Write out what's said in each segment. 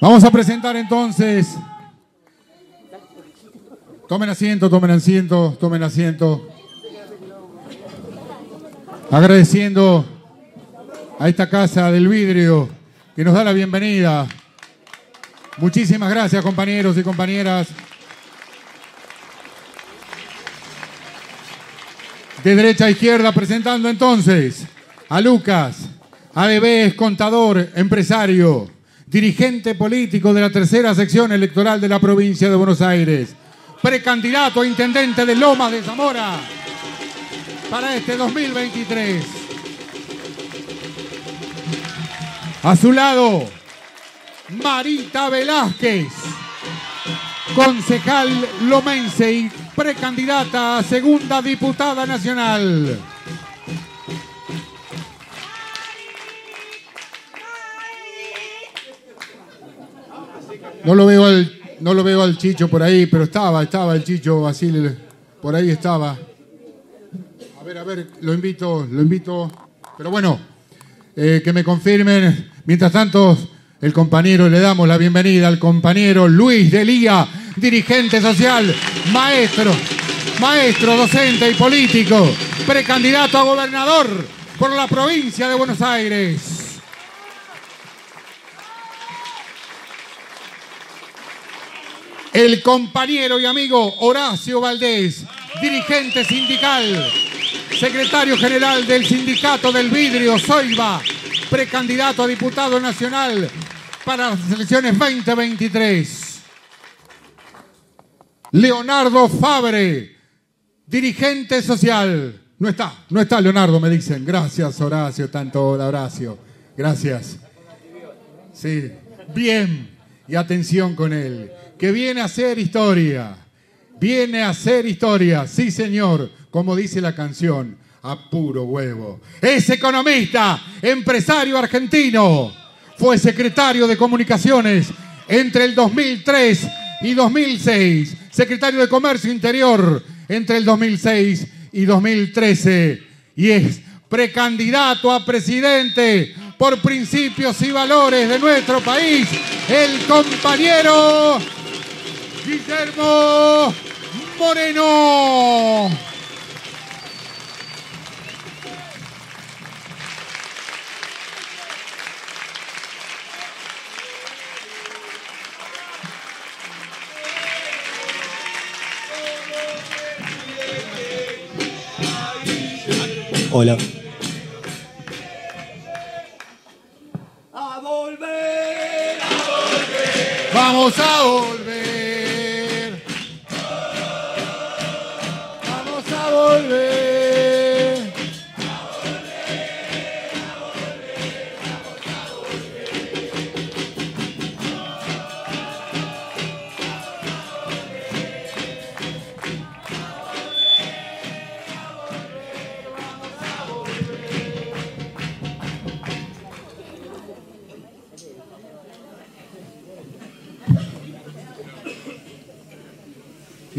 Vamos a presentar entonces. Tomen asiento, tomen asiento, tomen asiento. Agradeciendo a esta casa del vidrio que nos da la bienvenida. Muchísimas gracias compañeros y compañeras. De derecha a izquierda presentando entonces a Lucas, ADB contador, empresario, dirigente político de la tercera sección electoral de la provincia de Buenos Aires, precandidato a intendente de Lomas de Zamora para este 2023. A su lado, Marita Velázquez, concejal lomense y precandidata a segunda diputada nacional. No lo veo al, no lo veo al Chicho por ahí, pero estaba, estaba el Chicho Basile, por ahí estaba. A ver, a ver, lo invito, lo invito. Pero bueno, eh, que me confirmen. Mientras tanto, el compañero, le damos la bienvenida al compañero Luis Delía, dirigente social, maestro, maestro, docente y político, precandidato a gobernador por la provincia de Buenos Aires. El compañero y amigo Horacio Valdés, dirigente sindical, secretario general del Sindicato del Vidrio, Soiba, precandidato a diputado nacional para las elecciones 2023. Leonardo Fabre, dirigente social. No está, no está Leonardo, me dicen. Gracias, Horacio, tanto Horacio. Gracias. Sí, bien. Y atención con él que viene a hacer historia. Viene a hacer historia, sí señor, como dice la canción, a puro huevo. Es economista, empresario argentino. Fue secretario de comunicaciones entre el 2003 y 2006. Secretario de Comercio Interior entre el 2006 y 2013. Y es precandidato a presidente por principios y valores de nuestro país, el compañero Guillermo Moreno. Hola. A volver, a volver. Vamos a volver.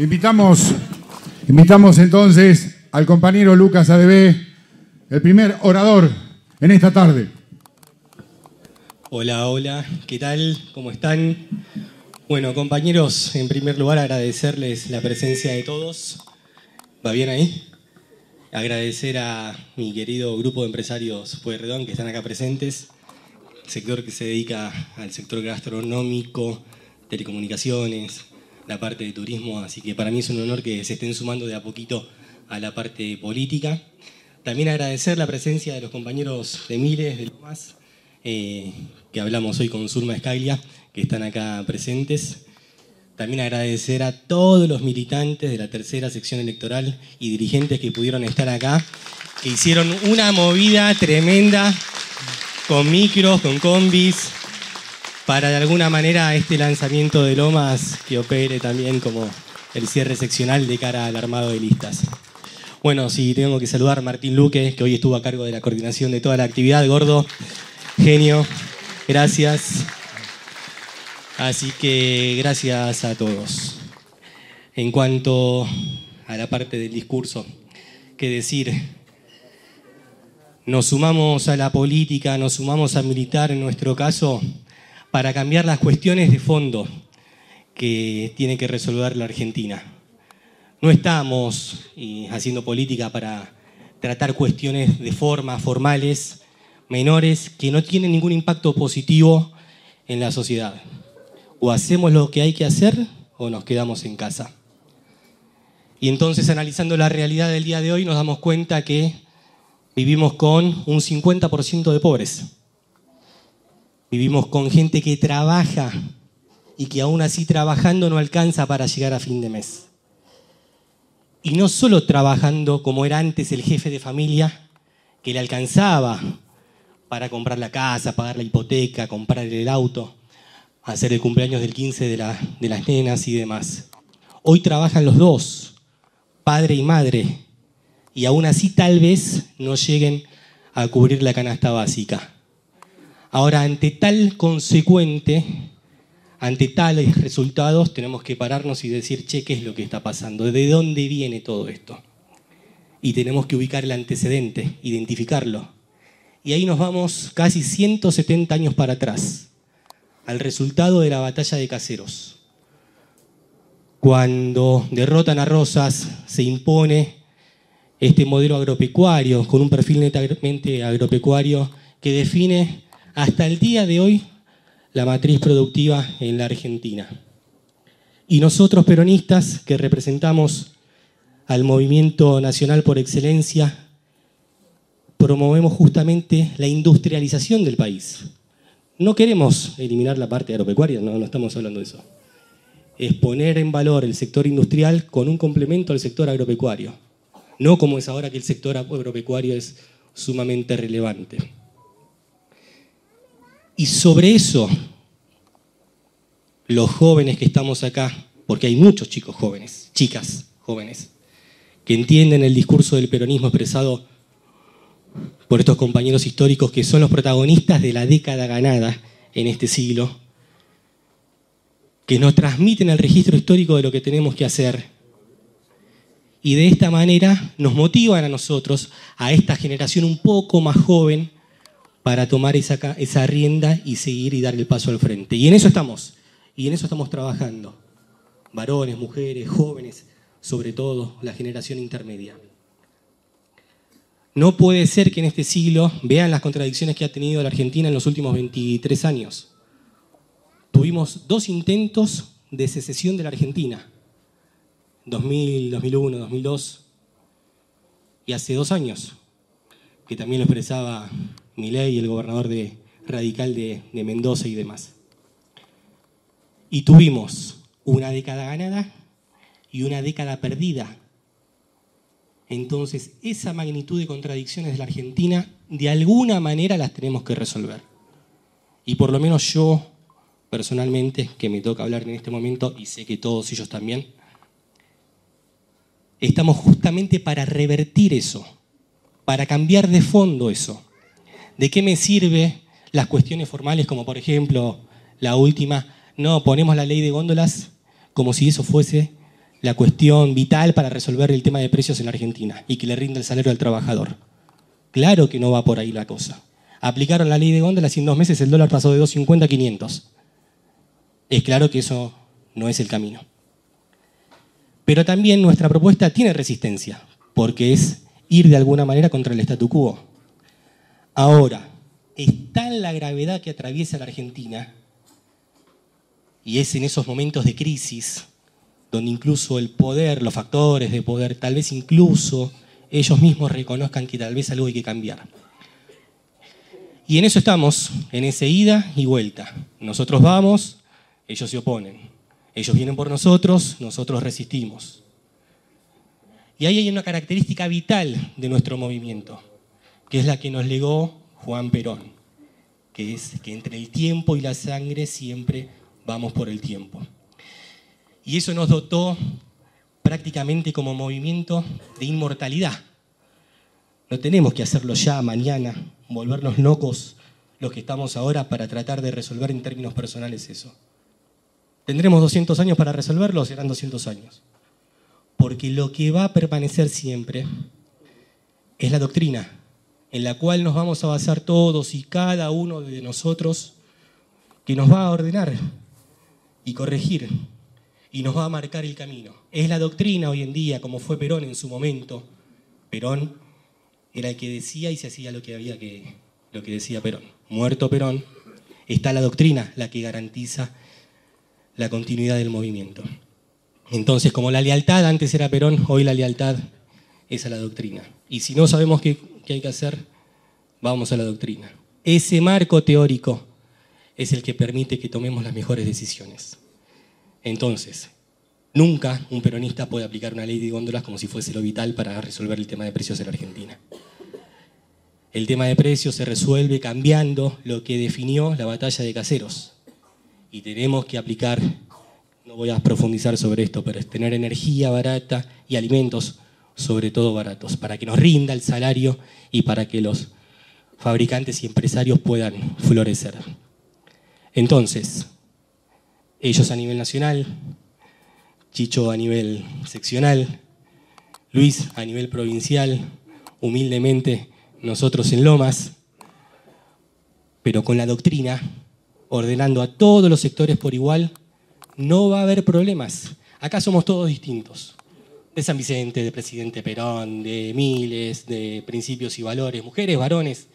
Invitamos, invitamos entonces al compañero Lucas ADB, el primer orador en esta tarde. Hola, hola, ¿qué tal? ¿Cómo están? Bueno, compañeros, en primer lugar agradecerles la presencia de todos. ¿Va bien ahí? Agradecer a mi querido grupo de empresarios Pueyrredón que están acá presentes, sector que se dedica al sector gastronómico, telecomunicaciones, la parte de turismo, así que para mí es un honor que se estén sumando de a poquito a la parte política. También agradecer la presencia de los compañeros de Miles, de Lomas, eh, que hablamos hoy con Surma Escaglia, que están acá presentes. También agradecer a todos los militantes de la tercera sección electoral y dirigentes que pudieron estar acá, que hicieron una movida tremenda con micros, con combis, para de alguna manera este lanzamiento de Lomas que opere también como el cierre seccional de cara al armado de listas. Bueno, sí, tengo que saludar a Martín Luque, que hoy estuvo a cargo de la coordinación de toda la actividad. Gordo, genio, gracias. Así que gracias a todos. En cuanto a la parte del discurso, ¿qué decir? Nos sumamos a la política, nos sumamos a militar en nuestro caso para cambiar las cuestiones de fondo que tiene que resolver la Argentina. No estamos haciendo política para tratar cuestiones de forma, formales, menores, que no tienen ningún impacto positivo en la sociedad. O hacemos lo que hay que hacer o nos quedamos en casa. Y entonces analizando la realidad del día de hoy nos damos cuenta que vivimos con un 50% de pobres. Vivimos con gente que trabaja y que aún así trabajando no alcanza para llegar a fin de mes. Y no solo trabajando como era antes el jefe de familia, que le alcanzaba para comprar la casa, pagar la hipoteca, comprar el auto, hacer el cumpleaños del 15 de, de las nenas y demás. Hoy trabajan los dos, padre y madre, y aún así tal vez no lleguen a cubrir la canasta básica. Ahora, ante tal consecuente, ante tales resultados tenemos que pararnos y decir, che, ¿qué es lo que está pasando? ¿De dónde viene todo esto? Y tenemos que ubicar el antecedente, identificarlo. Y ahí nos vamos casi 170 años para atrás, al resultado de la batalla de Caseros. Cuando derrotan a Rosas, se impone este modelo agropecuario, con un perfil netamente agropecuario, que define hasta el día de hoy la matriz productiva en la Argentina. Y nosotros peronistas, que representamos al movimiento nacional por excelencia, promovemos justamente la industrialización del país. No queremos eliminar la parte agropecuaria, no, estamos hablando de eso. Es poner en valor el sector industrial con un complemento al sector agropecuario. No como es ahora que el sector agropecuario es sumamente relevante. Y sobre eso, los jóvenes que estamos acá, porque hay muchos chicos jóvenes, chicas jóvenes, que entienden el discurso del peronismo expresado por estos compañeros históricos que son los protagonistas de la década ganada en este siglo, que nos transmiten el registro histórico de lo que tenemos que hacer. Y de esta manera nos motivan a nosotros, a esta generación un poco más joven, para tomar esa, rienda y seguir y dar el paso al frente. Y en eso estamos, y en eso estamos trabajando. Varones, mujeres, jóvenes, sobre todo la generación intermedia. No puede ser que en este siglo vean las contradicciones que ha tenido la Argentina en los últimos 23 años. Tuvimos dos intentos de secesión de la Argentina, 2000, 2001, 2002, y hace dos años, que también lo expresaba Milei, el gobernador de, radical de, de Mendoza y demás. Y tuvimos una década ganada y una década perdida. Entonces, esa magnitud de contradicciones de la Argentina, de alguna manera las tenemos que resolver. Y por lo menos yo, personalmente, que me toca hablar en este momento, y sé que todos ellos también, estamos justamente para revertir eso, para cambiar de fondo eso. ¿De qué me sirve las cuestiones formales como por ejemplo la última? No, ponemos la ley de góndolas como si eso fuese la cuestión vital para resolver el tema de precios en Argentina y que le rinda el salario al trabajador. Claro que no va por ahí la cosa. Aplicaron la ley de góndolas y en dos meses el dólar pasó de 2.50 a 500. Es claro que eso no es el camino. Pero también nuestra propuesta tiene resistencia, porque es ir de alguna manera contra el statu quo. Ahora, es tal la gravedad que atraviesa la Argentina, y es en esos momentos de crisis, donde incluso el poder, los factores de poder, tal vez incluso ellos mismos reconozcan que tal vez algo hay que cambiar. Y en eso estamos, en esa ida y vuelta. Nosotros vamos, ellos se oponen. Ellos vienen por nosotros, nosotros resistimos. Y ahí hay una característica vital de nuestro movimiento que es la que nos legó Juan Perón, que es que entre el tiempo y la sangre siempre vamos por el tiempo. Y eso nos dotó prácticamente como movimiento de inmortalidad. No tenemos que hacerlo ya, mañana, volvernos locos los que estamos ahora para tratar de resolver en términos personales eso. ¿Tendremos 200 años para resolverlo? Serán 200 años. Porque lo que va a permanecer siempre es la doctrina, en la cual nos vamos a basar todos y cada uno de nosotros, que nos va a ordenar y corregir y nos va a marcar el camino. Es la doctrina hoy en día, como fue Perón en su momento. Perón era el que decía y se hacía lo que había que lo que decía Perón. Muerto Perón, está la doctrina la que garantiza la continuidad del movimiento. Entonces, como la lealtad antes era Perón, hoy la lealtad es a la doctrina. Y si no sabemos qué, qué hay que hacer, vamos a la doctrina. Ese marco teórico es el que permite que tomemos las mejores decisiones. Entonces, nunca un peronista puede aplicar una ley de góndolas como si fuese lo vital para resolver el tema de precios en la Argentina. El tema de precios se resuelve cambiando lo que definió la batalla de caseros. Y tenemos que aplicar, no voy a profundizar sobre esto, pero es tener energía barata y alimentos sobre todo baratos, para que nos rinda el salario y para que los fabricantes y empresarios puedan florecer. Entonces, ellos a nivel nacional, Chicho a nivel seccional, Luis a nivel provincial, humildemente nosotros en Lomas, pero con la doctrina, ordenando a todos los sectores por igual, no va a haber problemas. Acá somos todos distintos. De San Vicente, de Presidente Perón, de Miles, de Principios y Valores, mujeres, varones,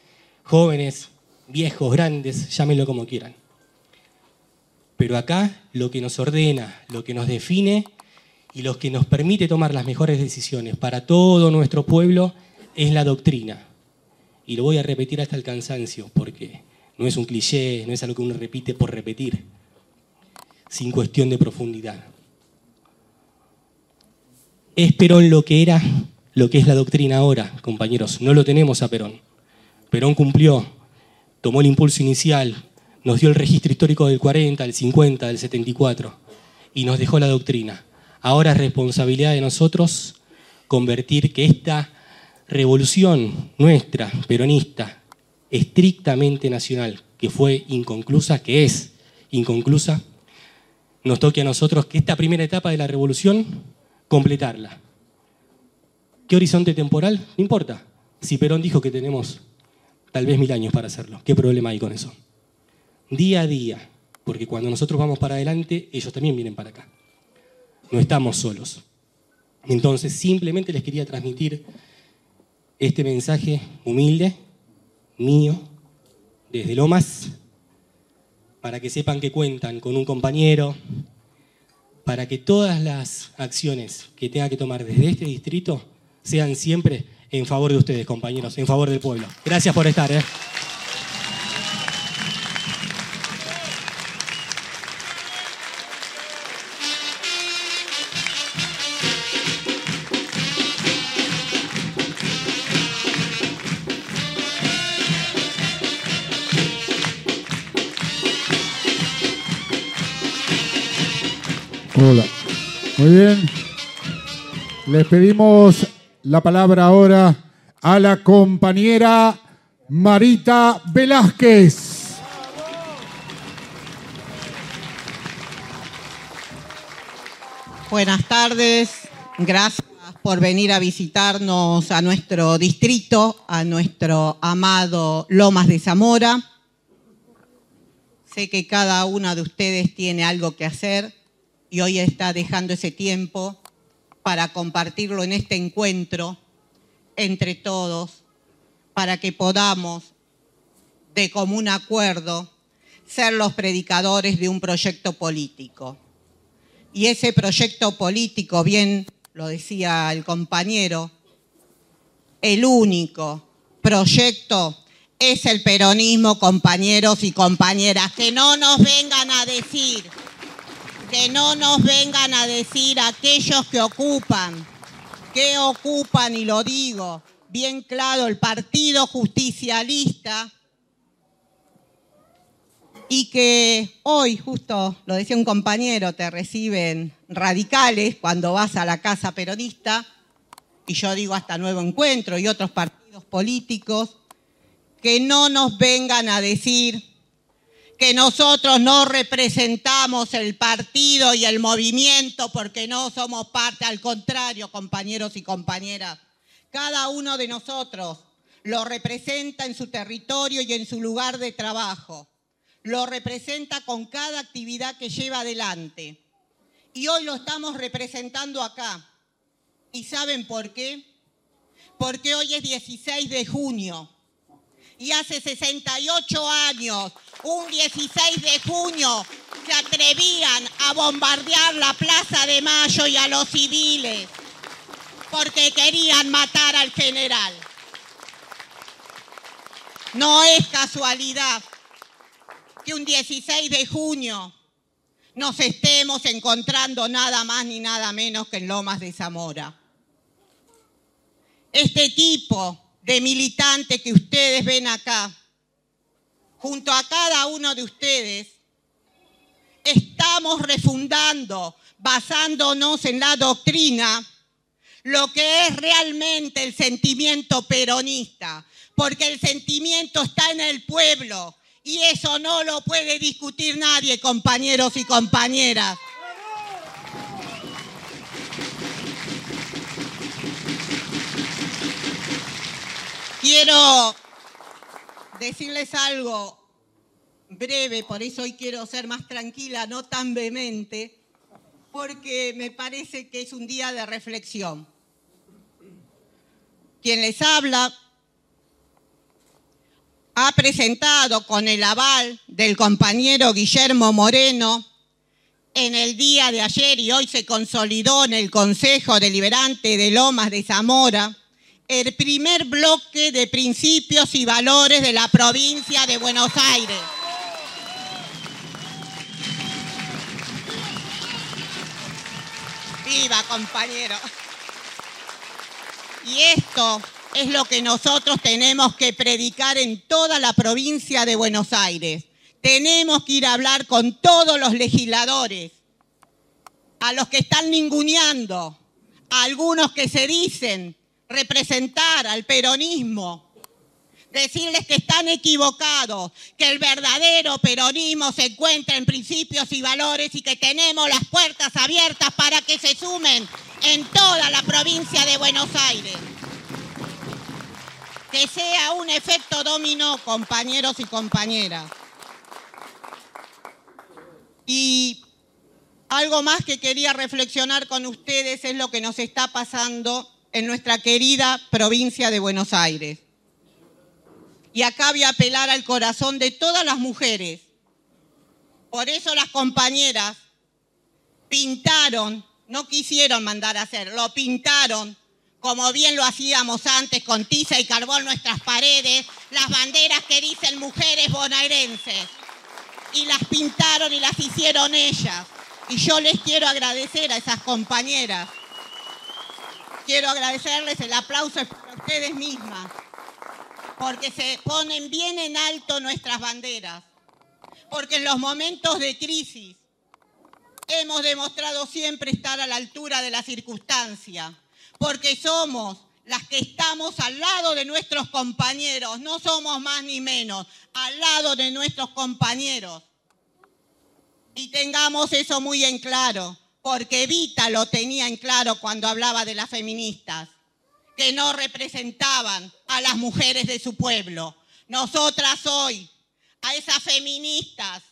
jóvenes, viejos, grandes, llámenlo como quieran. Pero acá lo que nos ordena, lo que nos define y lo que nos permite tomar las mejores decisiones para todo nuestro pueblo es la doctrina. Y lo voy a repetir hasta el cansancio, porque no es un cliché, no es algo que uno repite por repetir, sin cuestión de profundidad. Es Perón lo que era, lo que es la doctrina ahora, compañeros. No lo tenemos a Perón. Perón cumplió, tomó el impulso inicial, nos dio el registro histórico del 40, del 50, del 74 y nos dejó la doctrina. Ahora es responsabilidad de nosotros convertir que esta revolución nuestra, peronista, estrictamente nacional, que fue inconclusa, que es inconclusa, nos toque a nosotros que esta primera etapa de la revolución, completarla. ¿Qué horizonte temporal? No importa. Si Perón dijo que tenemos tal vez mil años para hacerlo, ¿qué problema hay con eso? Día a día, porque cuando nosotros vamos para adelante, ellos también vienen para acá. No estamos solos. Entonces, simplemente les quería transmitir este mensaje humilde, mío, desde Lomas, para que sepan que cuentan con un compañero, para que todas las acciones que tenga que tomar desde este distrito sean siempre en favor de ustedes, compañeros, en favor del pueblo. Gracias por estar. ¿eh? Muy bien. Les pedimos la palabra ahora a la compañera Marita Velázquez. Buenas tardes, gracias por venir a visitarnos a nuestro distrito, a nuestro amado Lomas de Zamora. Sé que cada una de ustedes tiene algo que hacer y hoy está dejando ese tiempo para compartirlo en este encuentro entre todos, para que podamos, de común acuerdo, ser los predicadores de un proyecto político. Y ese proyecto político, bien lo decía el compañero, el único proyecto es el peronismo, compañeros y compañeras. Que no nos vengan a decir que no nos vengan a decir aquellos que ocupan, que ocupan, y lo digo bien claro, el Partido Justicialista, y que hoy, justo lo decía un compañero, te reciben radicales cuando vas a la casa peronista, y yo digo hasta nuevo encuentro y otros partidos políticos, que no nos vengan a decir que nosotros no representamos el partido y el movimiento porque no somos parte, al contrario, compañeros y compañeras. Cada uno de nosotros lo representa en su territorio y en su lugar de trabajo. lo representa con cada actividad que lleva adelante. Y hoy lo estamos representando acá. ¿Y saben por qué? Porque hoy es 16 de junio. Y hace 68 años, un 16 de junio, se atrevían a bombardear la Plaza de Mayo y a los civiles porque querían matar al general. No es casualidad que un 16 de junio nos estemos encontrando nada más ni nada menos que en Lomas de Zamora. Este tipo de militante que ustedes ven acá, junto a cada uno de ustedes, estamos refundando, basándonos en la doctrina, lo que es realmente el sentimiento peronista, porque el sentimiento está en el pueblo y eso no lo puede discutir nadie, compañeros y compañeras. Quiero decirles algo breve, por eso hoy quiero ser más tranquila, no tan vehemente, porque me parece que es un día de reflexión. Quien les habla ha presentado con el aval del compañero Guillermo Moreno en el día de ayer y hoy se consolidó en el Consejo Deliberante de Lomas de Zamora el primer bloque de principios y valores de la provincia de Buenos Aires. Viva, compañero. Y esto es lo que nosotros tenemos que predicar en toda la provincia de Buenos Aires. Tenemos que ir a hablar con todos los legisladores, a los que están ninguneando, a algunos que se dicen representar al peronismo, decirles que están equivocados, que el verdadero peronismo se encuentra en principios y valores y que tenemos las puertas abiertas para que se sumen en toda la provincia de Buenos Aires. Que sea un efecto dominó, compañeros y compañeras. Y algo más que quería reflexionar con ustedes es lo que nos está pasando en nuestra querida provincia de Buenos Aires. Y acá voy a apelar al corazón de todas las mujeres. Por eso las compañeras pintaron no quisieron mandar a hacer, lo pintaron como bien lo hacíamos antes con tiza y carbón nuestras paredes, las banderas que dicen mujeres bonaerenses. Y las pintaron y las hicieron ellas. Y yo les quiero agradecer a esas compañeras. Quiero agradecerles el aplauso para ustedes mismas, porque se ponen bien en alto nuestras banderas. Porque en los momentos de crisis, hemos demostrado siempre estar a la altura de la circunstancia, porque somos las que estamos al lado de nuestros compañeros, no somos más ni menos, al lado de nuestros compañeros. Y tengamos eso muy en claro, porque Evita lo tenía en claro cuando hablaba de las feministas, que no representaban a las mujeres de su pueblo. Nosotras hoy, a esas feministas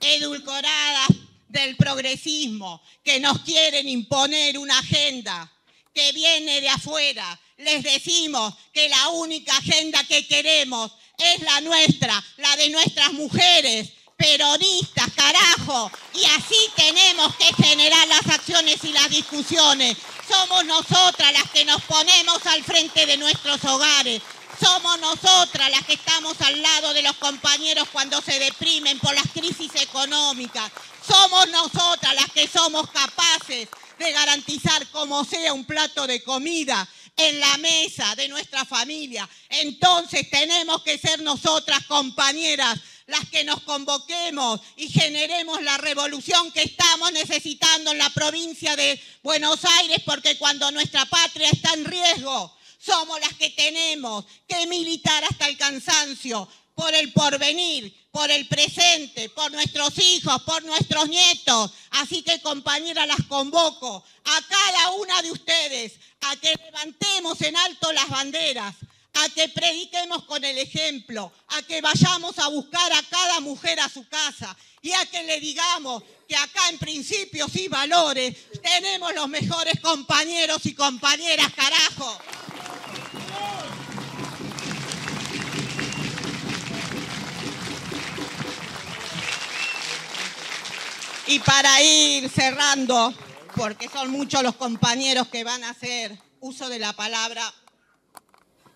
edulcoradas del progresismo que nos quieren imponer una agenda que viene de afuera. Les decimos que la única agenda que queremos es la nuestra, la de nuestras mujeres peronistas, carajo. Y así tenemos que generar las acciones y las discusiones. Somos nosotras las que nos ponemos al frente de nuestros hogares. Somos nosotras las que estamos al lado de los compañeros cuando se deprimen por las crisis económicas. Somos nosotras las que somos capaces de garantizar como sea un plato de comida en la mesa de nuestra familia. Entonces tenemos que ser nosotras compañeras las que nos convoquemos y generemos la revolución que estamos necesitando en la provincia de Buenos Aires, porque cuando nuestra patria está en riesgo, somos las que tenemos que militar hasta el cansancio por el porvenir, por el presente, por nuestros hijos, por nuestros nietos. Así que compañeras, las convoco a cada una de ustedes a que levantemos en alto las banderas, a que prediquemos con el ejemplo, a que vayamos a buscar a cada mujer a su casa y a que le digamos que acá en principios y valores tenemos los mejores compañeros y compañeras, carajo. Y para ir cerrando, porque son muchos los compañeros que van a hacer uso de la palabra,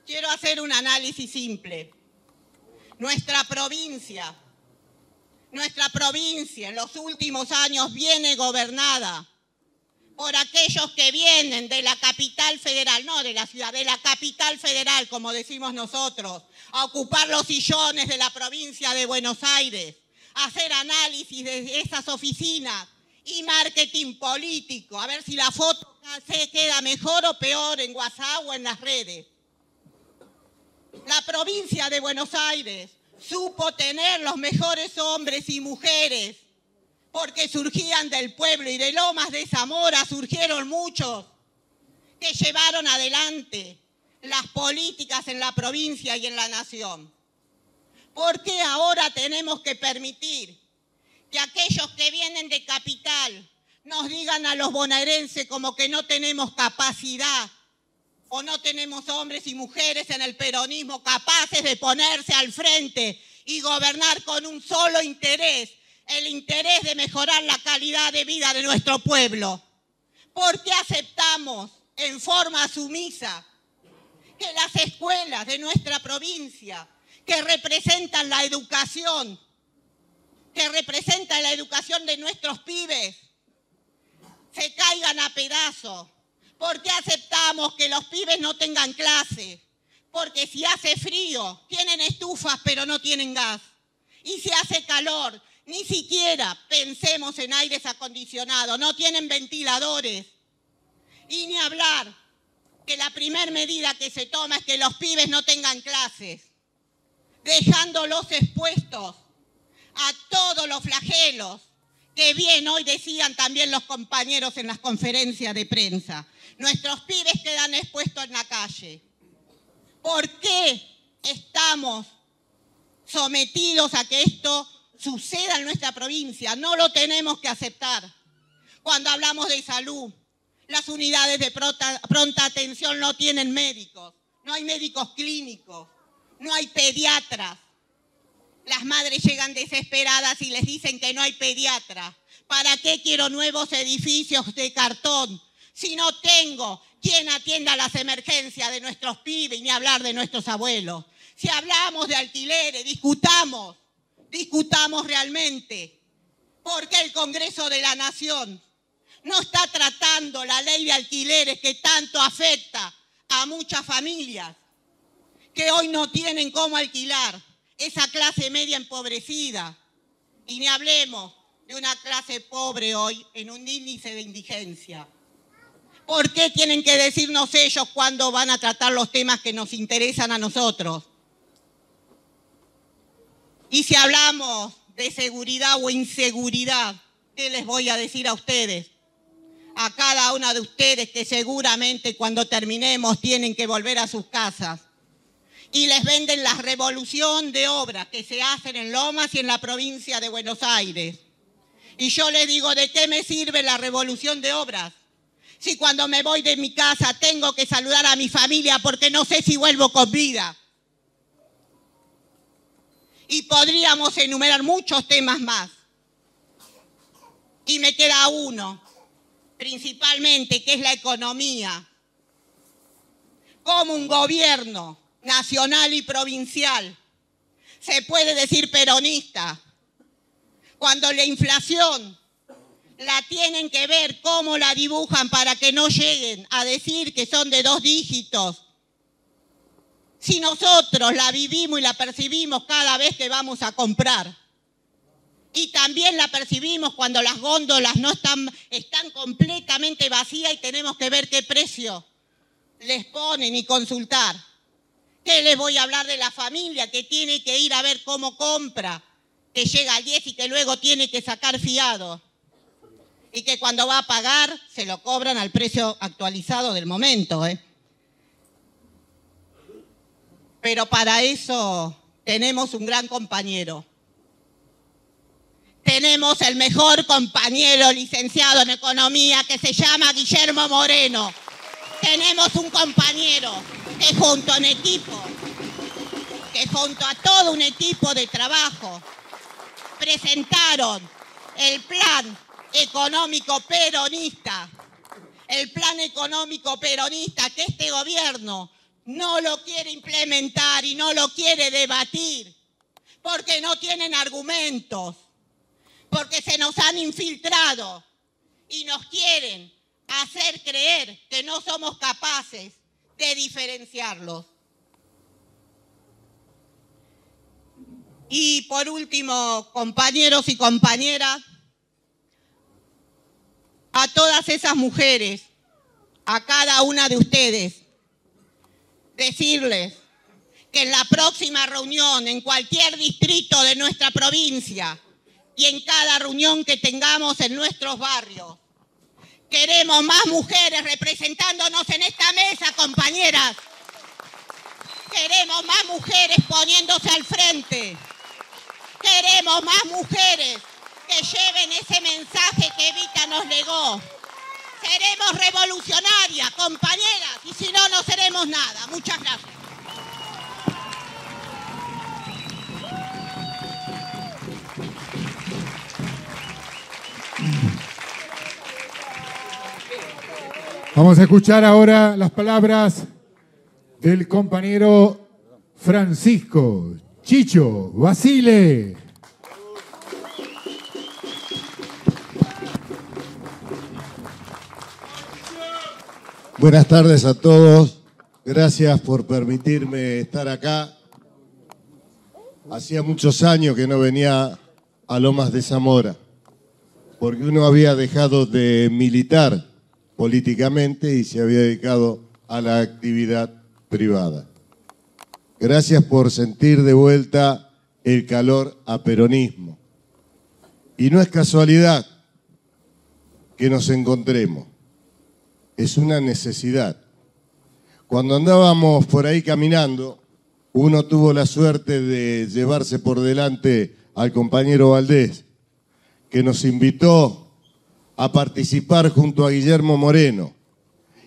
quiero hacer un análisis simple. Nuestra provincia, nuestra provincia en los últimos años viene gobernada por aquellos que vienen de la capital federal, no de la ciudad, de la capital federal, como decimos nosotros, a ocupar los sillones de la provincia de Buenos Aires hacer análisis de esas oficinas y marketing político, a ver si la foto se queda mejor o peor en WhatsApp o en las redes. La provincia de Buenos Aires supo tener los mejores hombres y mujeres, porque surgían del pueblo y de Lomas de Zamora surgieron muchos que llevaron adelante las políticas en la provincia y en la nación. ¿Por qué ahora tenemos que permitir que aquellos que vienen de capital nos digan a los bonaerenses como que no tenemos capacidad o no tenemos hombres y mujeres en el peronismo capaces de ponerse al frente y gobernar con un solo interés, el interés de mejorar la calidad de vida de nuestro pueblo? ¿Por qué aceptamos en forma sumisa que las escuelas de nuestra provincia que representan la educación, que representan la educación de nuestros pibes, se caigan a pedazos. ¿Por qué aceptamos que los pibes no tengan clase? Porque si hace frío, tienen estufas pero no tienen gas. Y si hace calor, ni siquiera pensemos en aires acondicionados, no tienen ventiladores. Y ni hablar que la primera medida que se toma es que los pibes no tengan clases dejándolos expuestos a todos los flagelos que bien hoy decían también los compañeros en las conferencias de prensa. Nuestros pibes quedan expuestos en la calle. ¿Por qué estamos sometidos a que esto suceda en nuestra provincia? No lo tenemos que aceptar. Cuando hablamos de salud, las unidades de pronta, atención no tienen médicos, no hay médicos clínicos no hay pediatras. Las madres llegan desesperadas y les dicen que no hay pediatra. ¿Para qué quiero nuevos edificios de cartón si no tengo quien atienda las emergencias de nuestros pibes, ni hablar de nuestros abuelos? Si hablamos de alquileres, discutamos, discutamos realmente. Porque el Congreso de la Nación no está tratando la ley de alquileres que tanto afecta a muchas familias que hoy no tienen cómo alquilar, esa clase media empobrecida. Y ni hablemos de una clase pobre hoy en un índice de indigencia. ¿Por qué tienen que decirnos ellos cuándo van a tratar los temas que nos interesan a nosotros? Y si hablamos de seguridad o inseguridad, ¿qué les voy a decir a ustedes? A cada una de ustedes que seguramente cuando terminemos tienen que volver a sus casas y les venden la revolución de obras que se hacen en Lomas y en la provincia de Buenos Aires. Y yo les digo, ¿de qué me sirve la revolución de obras? Si cuando me voy de mi casa tengo que saludar a mi familia porque no sé si vuelvo con vida. Y podríamos enumerar muchos temas más. Y me queda uno, principalmente, que es la economía. Como un gobierno nacional y provincial. Se puede decir peronista. Cuando la inflación la tienen que ver cómo la dibujan para que no lleguen a decir que son de dos dígitos. Si nosotros la vivimos y la percibimos cada vez que vamos a comprar. Y también la percibimos cuando las góndolas no están, están completamente vacías y tenemos que ver qué precio les ponen y consultar. ¿Qué les voy a hablar de la familia que tiene que ir a ver cómo compra, que llega al 10 y que luego tiene que sacar fiado? Y que cuando va a pagar se lo cobran al precio actualizado del momento. ¿eh? pero para eso tenemos un gran compañero. Tenemos el mejor compañero licenciado en economía que se llama Guillermo Moreno. Tenemos un compañero que junto a un equipo, que junto a todo un equipo de trabajo, presentaron el plan económico peronista, el plan económico peronista que este gobierno no lo quiere implementar y no lo quiere debatir, porque no tienen argumentos, porque se nos han infiltrado y nos quieren hacer creer que no somos capaces de diferenciarlos. Y por último, compañeros y compañeras, a todas esas mujeres, a cada una de ustedes, decirles que en la próxima reunión, en cualquier distrito de nuestra provincia y en cada reunión que tengamos en nuestros barrios, queremos más mujeres representándonos en esta mesa, compañeras. Queremos más mujeres poniéndose al frente. Queremos más mujeres lleven ese mensaje que Evita nos legó. Seremos revolucionarias, compañeras, y si no, no seremos nada. Muchas gracias. Vamos a escuchar ahora las palabras del compañero Francisco Chicho Basile. Buenas tardes a todos. Gracias por permitirme estar acá. Hacía muchos años que no venía a Lomas de Zamora, porque uno había dejado de militar políticamente y se había dedicado a la actividad privada. Gracias por sentir de vuelta el calor a peronismo. Y no es casualidad que nos encontremos es una necesidad. Cuando andábamos por ahí caminando, uno tuvo la suerte de llevarse por delante al compañero Valdés, que nos invitó a participar junto a Guillermo Moreno.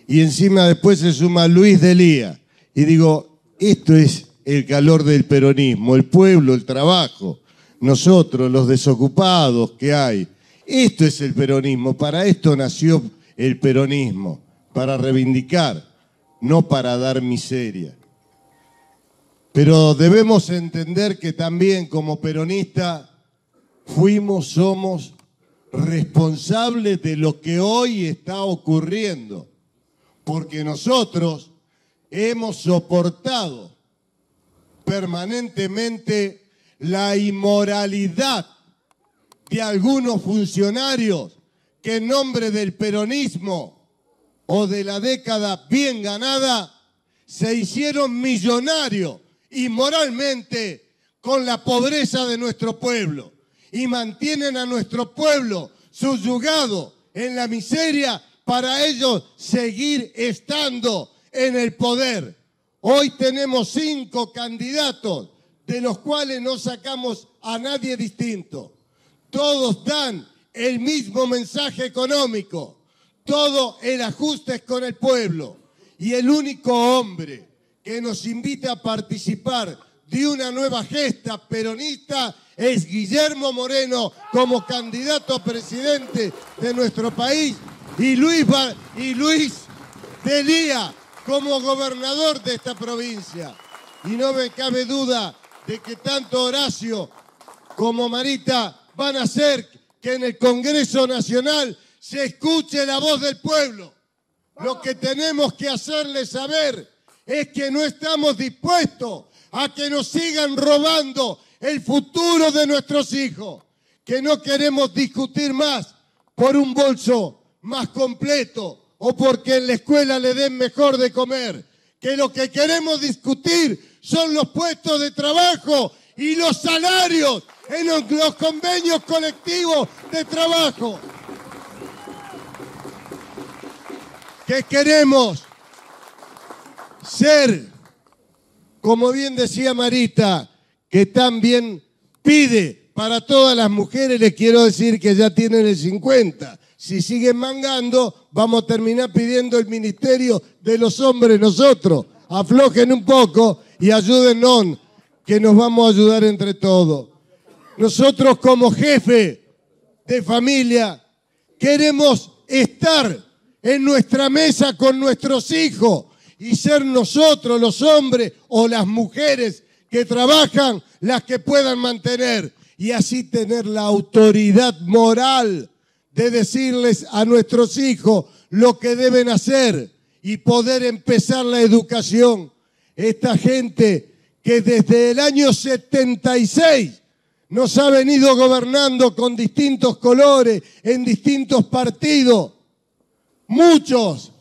Y encima después se suma Luis Delía. Y digo, esto es el calor del peronismo, el pueblo, el trabajo, nosotros, los desocupados que hay. Esto es el peronismo, para esto nació el peronismo, para reivindicar, no para dar miseria. Pero debemos entender que también como peronistas fuimos, somos responsables de lo que hoy está ocurriendo, porque nosotros hemos soportado permanentemente la inmoralidad de algunos funcionarios que en nombre del peronismo o de la década bien ganada se hicieron millonarios y moralmente con la pobreza de nuestro pueblo y mantienen a nuestro pueblo subyugado en la miseria para ellos seguir estando en el poder. Hoy tenemos cinco candidatos de los cuales no sacamos a nadie distinto. Todos dan el mismo mensaje económico. Todo el ajuste es con el pueblo. Y el único hombre que nos invita a participar de una nueva gesta peronista es Guillermo Moreno como candidato a presidente de nuestro país y Luis, y Luis Delía como gobernador de esta provincia. Y no me cabe duda de que tanto Horacio como Marita van a ser que en el Congreso Nacional se escuche la voz del pueblo. Lo que tenemos que hacerles saber es que no estamos dispuestos a que nos sigan robando el futuro de nuestros hijos, que no queremos discutir más por un bolso más completo o porque en la escuela le den mejor de comer, que lo que queremos discutir son los puestos de trabajo y los salarios en los convenios colectivos de trabajo. Que queremos ser como bien decía Marita, que también pide para todas las mujeres, les quiero decir que ya tienen el 50. Si siguen mangando, vamos a terminar pidiendo el ministerio de los hombres nosotros. Aflojen un poco y ayúdennos, que nos vamos a ayudar entre todos. Nosotros como jefe de familia queremos estar en nuestra mesa con nuestros hijos y ser nosotros los hombres o las mujeres que trabajan las que puedan mantener y así tener la autoridad moral de decirles a nuestros hijos lo que deben hacer y poder empezar la educación. Esta gente que desde el año 76 nos ha venido gobernando con distintos colores, en distintos partidos, muchos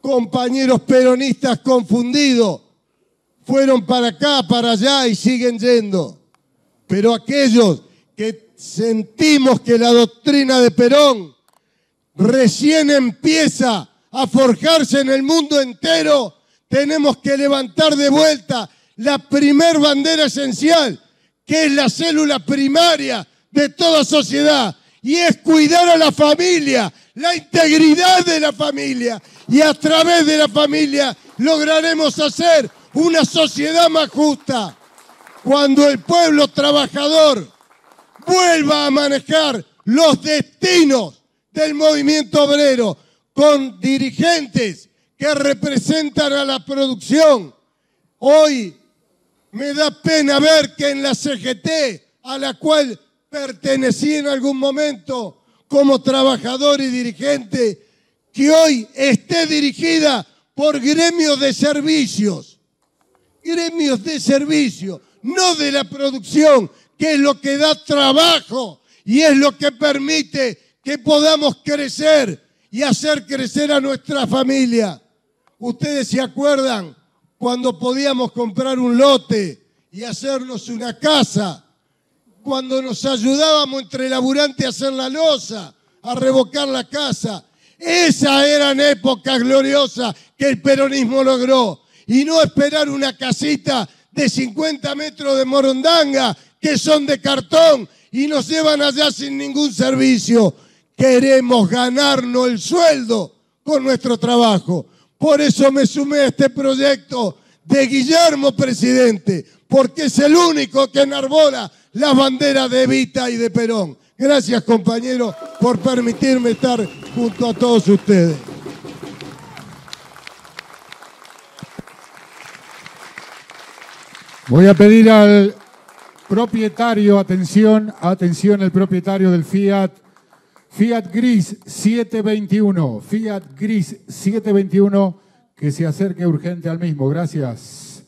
compañeros peronistas confundidos fueron para acá, para allá y siguen yendo. Pero aquellos que sentimos que la doctrina de Perón recién empieza a forjarse en el mundo entero, tenemos que levantar de vuelta la primer bandera esencial, que es la célula primaria de toda sociedad, y es cuidar a la familia, la integridad de la familia, y a través de la familia lograremos hacer una sociedad más justa. Cuando el pueblo trabajador vuelva a manejar los destinos del movimiento obrero con dirigentes que representan a la producción. Hoy me da pena ver que en la CGT, a la cual pertenecí en algún momento como trabajador y dirigente, que hoy esté dirigida por gremios de servicios, gremios de servicio, no de la producción, que es lo que da trabajo y es lo que permite que podamos crecer y hacer crecer a nuestra familia. Ustedes se acuerdan cuando podíamos comprar un lote y hacernos una casa, cuando nos ayudábamos entre laburantes a hacer la losa, a revocar la casa. Esas eran épocas gloriosas que el peronismo logró. Y no esperar una casita de 50 metros de morondanga que son de cartón y nos llevan allá sin ningún servicio. Queremos ganarnos el sueldo con nuestro trabajo. Por eso me sumé a este proyecto de Guillermo Presidente, porque es el único que enarbola las banderas de Evita y de Perón. Gracias compañeros por permitirme estar junto a todos ustedes. Voy a pedir al propietario, atención, atención, el propietario del Fiat, Fiat Gris 721, Fiat Gris 721, que se acerque urgente al mismo. Gracias.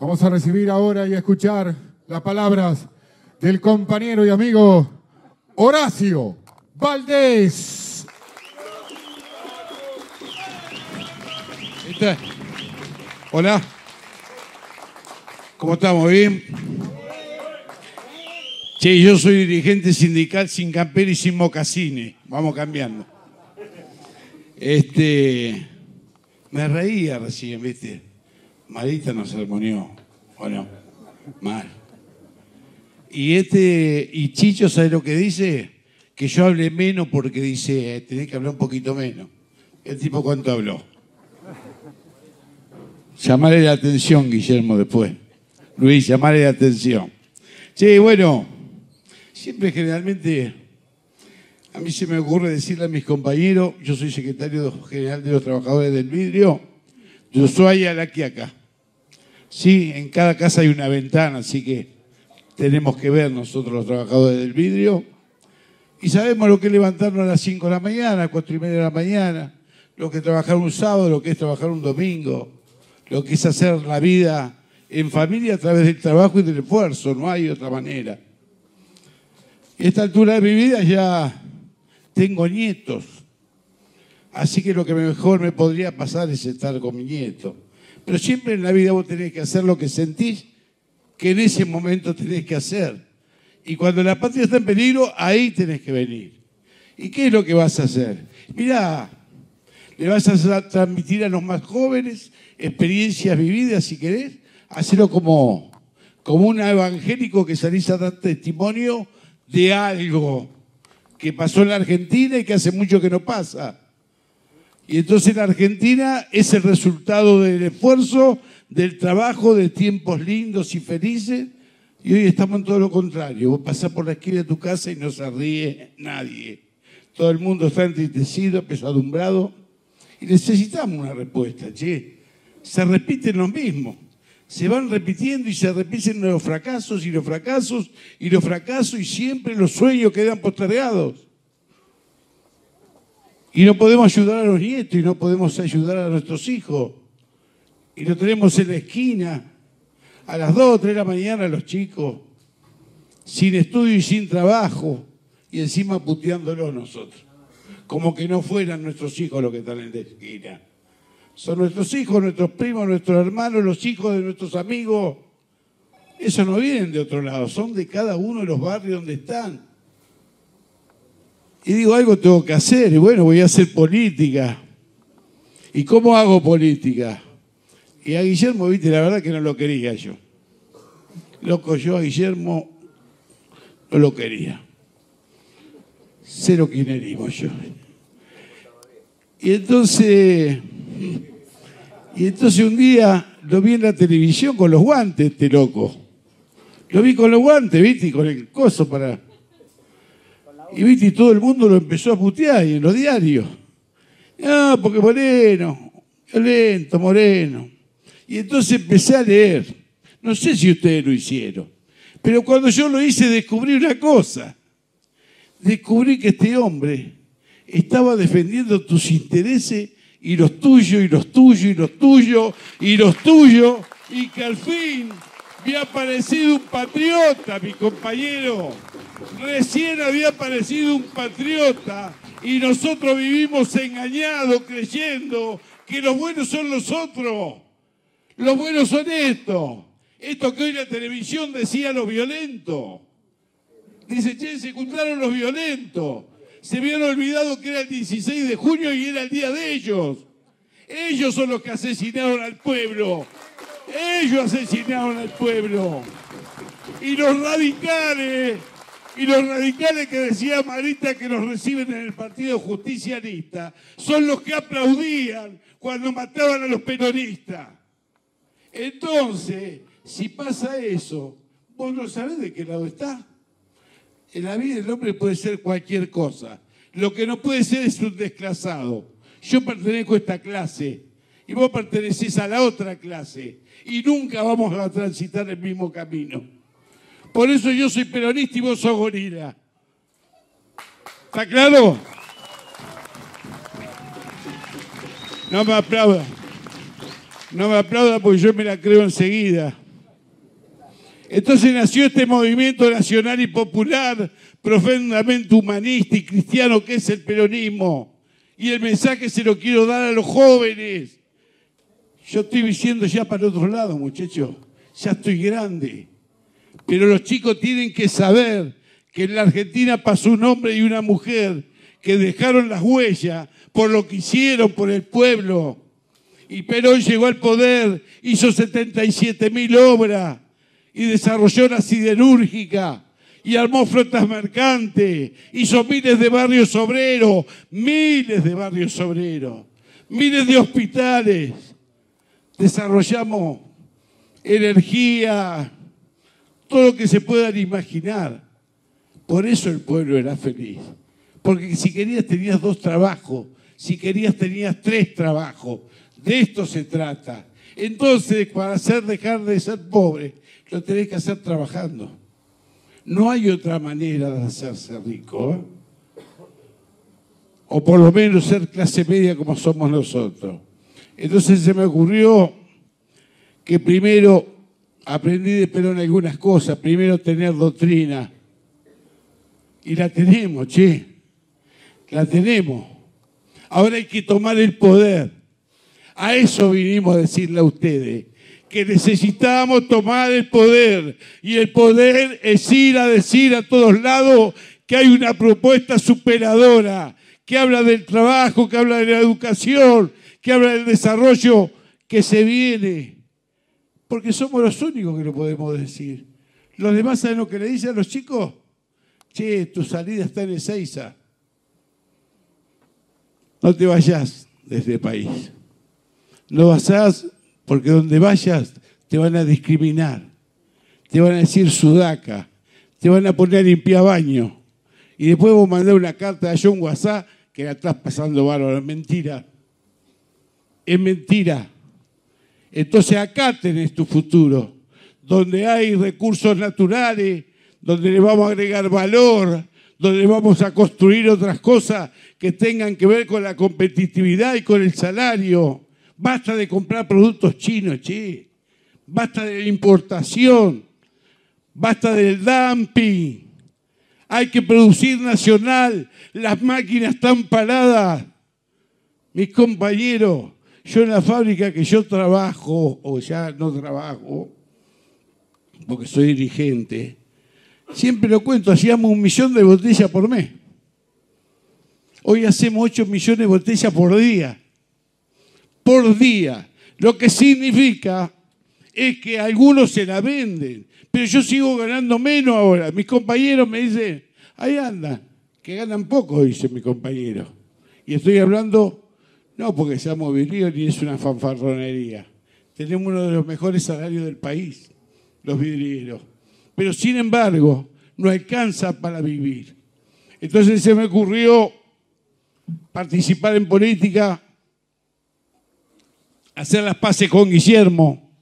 Vamos a recibir ahora y a escuchar las palabras del compañero y amigo Horacio Valdés. Hola. ¿Cómo estamos? ¿Bien? Che, yo soy dirigente sindical sin campera y sin mocasines. Vamos cambiando. Este. Me reía recién, ¿viste? Marita nos armonió. ¿O no? Mal. Y este. Y Chicho, ¿sabe lo que dice? Que yo hable menos porque dice, eh, tenés que hablar un poquito menos. El tipo, ¿cuánto habló? Llamarle la atención, Guillermo, después. Luis, llamarle la atención. Sí, bueno, siempre generalmente a mí se me ocurre decirle a mis compañeros, yo soy secretario general de los trabajadores del vidrio, yo soy a la acá. Sí, en cada casa hay una ventana, así que tenemos que ver nosotros los trabajadores del vidrio. Y sabemos lo que es levantarnos a las 5 de la mañana, a 4 y media de la mañana, lo que es trabajar un sábado, lo que es trabajar un domingo, lo que es hacer la vida en familia a través del trabajo y del esfuerzo, no hay otra manera. Esta altura de mi vida ya tengo nietos, así que lo que mejor me podría pasar es estar con mi nieto. Pero siempre en la vida vos tenés que hacer lo que sentís que en ese momento tenés que hacer. Y cuando la patria está en peligro, ahí tenés que venir. ¿Y qué es lo que vas a hacer? Mirá, le vas a transmitir a los más jóvenes experiencias vividas, si querés, hacelo como, como un evangélico que salís a dar testimonio de algo que pasó en la Argentina y que hace mucho que no pasa. Y entonces la Argentina es el resultado del esfuerzo, del trabajo, de tiempos lindos y felices. Y hoy estamos en todo lo contrario. Vos pasás por la esquina de tu casa y no se ríe nadie. Todo el mundo está entristecido, pesadumbrado. Y necesitamos una respuesta, che. Se repiten lo mismo. Se van repitiendo y se repiten los fracasos y los fracasos y los fracasos y siempre los sueños quedan postergados. Y no podemos ayudar a los nietos y no podemos ayudar a nuestros hijos. Y lo tenemos en la esquina, a las 2 o 3 de la mañana los chicos, sin estudio y sin trabajo, y encima puteándolos nosotros. Como que no fueran nuestros hijos los que están en la esquina. Son nuestros hijos, nuestros primos, nuestros hermanos, los hijos de nuestros amigos. Eso no vienen de otro lado, son de cada uno de los barrios donde están. Y digo, algo tengo que hacer, y bueno, voy a hacer política. ¿Y cómo hago política? Y a Guillermo, viste, la verdad que no lo quería yo. Loco, yo a Guillermo no lo quería. Cero quinerismo yo. Y entonces, y entonces un día lo vi en la televisión con los guantes, este loco. Lo vi con los guantes, viste, y con el coso para y viste, y todo el mundo lo empezó a putear y en los diarios. No, porque Moreno, violento, Moreno. Y entonces empecé a leer. No sé si ustedes lo hicieron, pero cuando yo lo hice descubrí una cosa. Descubrí que este hombre estaba defendiendo tus intereses y los tuyos y los tuyos y los tuyos y los tuyos y que al fin había aparecido un patriota, mi compañero. Recién había aparecido un patriota y nosotros vivimos engañados creyendo que los buenos son los otros. Los buenos son estos. Esto que hoy la televisión decía los violentos. Dice, che, se encontraron los violentos. Se habían olvidado que era el 16 de junio y era el día de ellos. Ellos son los que asesinaron al pueblo. Ellos asesinaron al pueblo. Y los radicales, y los radicales que decía Marita que los reciben en el Partido Justicialista, son los que aplaudían cuando mataban a los peronistas. Entonces, si pasa eso, vos no sabés de qué lado está. En la vida del hombre puede ser cualquier cosa. Lo que no puede ser es un desclasado. Yo pertenezco a esta clase y vos pertenecés a la otra clase y nunca vamos a transitar el mismo camino. Por eso yo soy peronista y vos sos gorila. ¿Está claro? No me aplauda. No me aplauda porque yo me la creo enseguida. Entonces nació este movimiento nacional y popular, profundamente humanista y cristiano que es el peronismo. Y el mensaje se lo quiero dar a los jóvenes. Yo estoy diciendo ya para otro lado, muchachos. Ya estoy grande. Pero los chicos tienen que saber que en la Argentina pasó un hombre y una mujer que dejaron las huellas por lo que hicieron por el pueblo. Y Perón llegó al poder, hizo 77 mil obras y desarrolló la siderúrgica y armó flotas mercantes, hizo miles de barrios obreros, miles de barrios obreros, miles de hospitales, desarrollamos energía, todo lo que se puedan imaginar. Por eso el pueblo era feliz. Porque si querías tenías dos trabajos, si querías tenías tres trabajos. De esto se trata. Entonces, para hacer dejar de ser pobre, lo tenés que hacer trabajando. No hay otra manera de hacerse rico. ¿eh? O por lo menos ser clase media como somos nosotros. Entonces se me ocurrió que primero aprendí de Perón algunas cosas. Primero tener doctrina. Y la tenemos, che. La tenemos. Ahora hay que tomar el poder. A eso vinimos a decirle a ustedes. Que necesitamos tomar el poder. Y el poder es ir a decir a todos lados que hay una propuesta superadora. Que habla del trabajo, que habla de la educación, que habla del desarrollo que se viene. Porque somos los únicos que lo podemos decir. Los demás saben lo que le dicen a los chicos. Che, tu salida está en Ezeiza. No te vayas de este país. No vayas porque donde vayas te van a discriminar. Te van a decir sudaca. Te van a poner a limpiar baño. Y después vos mandar una carta a John WhatsApp que la estás pasando bárbaro. Es mentira. Es mentira. Entonces acá tenés tu futuro, donde hay recursos naturales, donde le vamos a agregar valor, donde vamos a construir otras cosas que tengan que ver con la competitividad y con el salario. Basta de comprar productos chinos, che. Basta de la importación. Basta del dumping. Hay que producir nacional. Las máquinas están paradas. Mis compañeros, yo en la fábrica que yo trabajo, o ya no trabajo, porque soy dirigente, siempre lo cuento, hacíamos un millón de botellas por mes. Hoy hacemos 8 millones de botellas por día. Por día. Lo que significa es que algunos se la venden, pero yo sigo ganando menos ahora. Mis compañeros me dicen, ahí anda, que ganan poco, dice mi compañero. Y estoy hablando no porque seamos vidrieros ni es una fanfarronería. Tenemos uno de los mejores salarios del país, los vidrieros. Pero sin embargo, no alcanza para vivir. Entonces se me ocurrió participar en política, hacer las paces con Guillermo.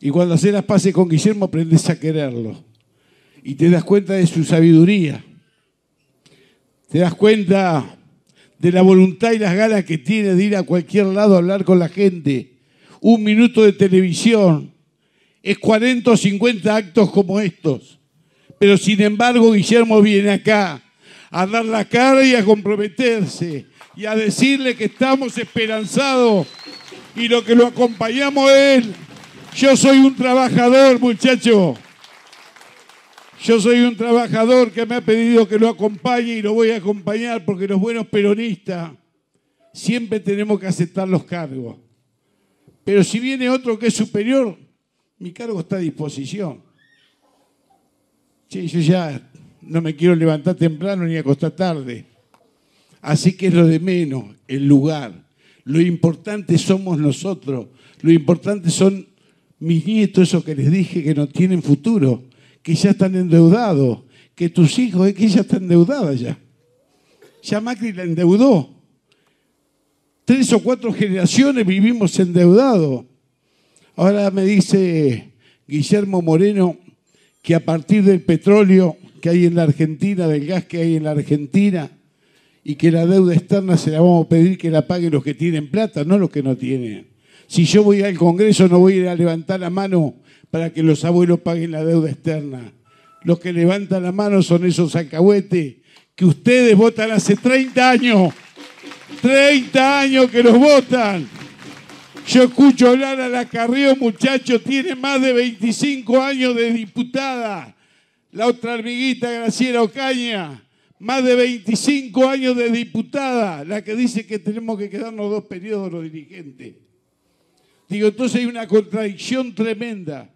Y cuando haces las paces con Guillermo aprendes a quererlo. Y te das cuenta de su sabiduría. Te das cuenta de la voluntad y las ganas que tiene de ir a cualquier lado a hablar con la gente. Un minuto de televisión es 40 o 50 actos como estos. Pero sin embargo, Guillermo viene acá a dar la cara y a comprometerse y a decirle que estamos esperanzados y lo que lo acompañamos es. Yo soy un trabajador, muchacho. Yo soy un trabajador que me ha pedido que lo acompañe y lo voy a acompañar porque los buenos peronistas siempre tenemos que aceptar los cargos. Pero si viene otro que es superior, mi cargo está a disposición. Sí, yo ya no me quiero levantar temprano ni acostar tarde. Así que es lo de menos, el lugar. Lo importante somos nosotros. Lo importante son mis nietos, esos que les dije que no tienen futuro que ya están endeudados, que tus hijos es que ya están endeudados ya. Ya Macri la endeudó. Tres o cuatro generaciones vivimos endeudados. Ahora me dice Guillermo Moreno que a partir del petróleo que hay en la Argentina, del gas que hay en la Argentina, y que la deuda externa se la vamos a pedir que la paguen los que tienen plata, no los que no tienen. Si yo voy al Congreso no voy a ir a levantar la mano para que los abuelos paguen la deuda externa. Los que levantan la mano son esos alcahuetes que ustedes votan hace 30 años. 30 años que los votan. Yo escucho hablar a la Carrió, muchacho, tiene más de 25 años de diputada. La otra amiguita, Graciela Ocaña, más de 25 años de diputada, la que dice que tenemos que quedarnos dos periodos los dirigentes. Digo, entonces hay una contradicción tremenda.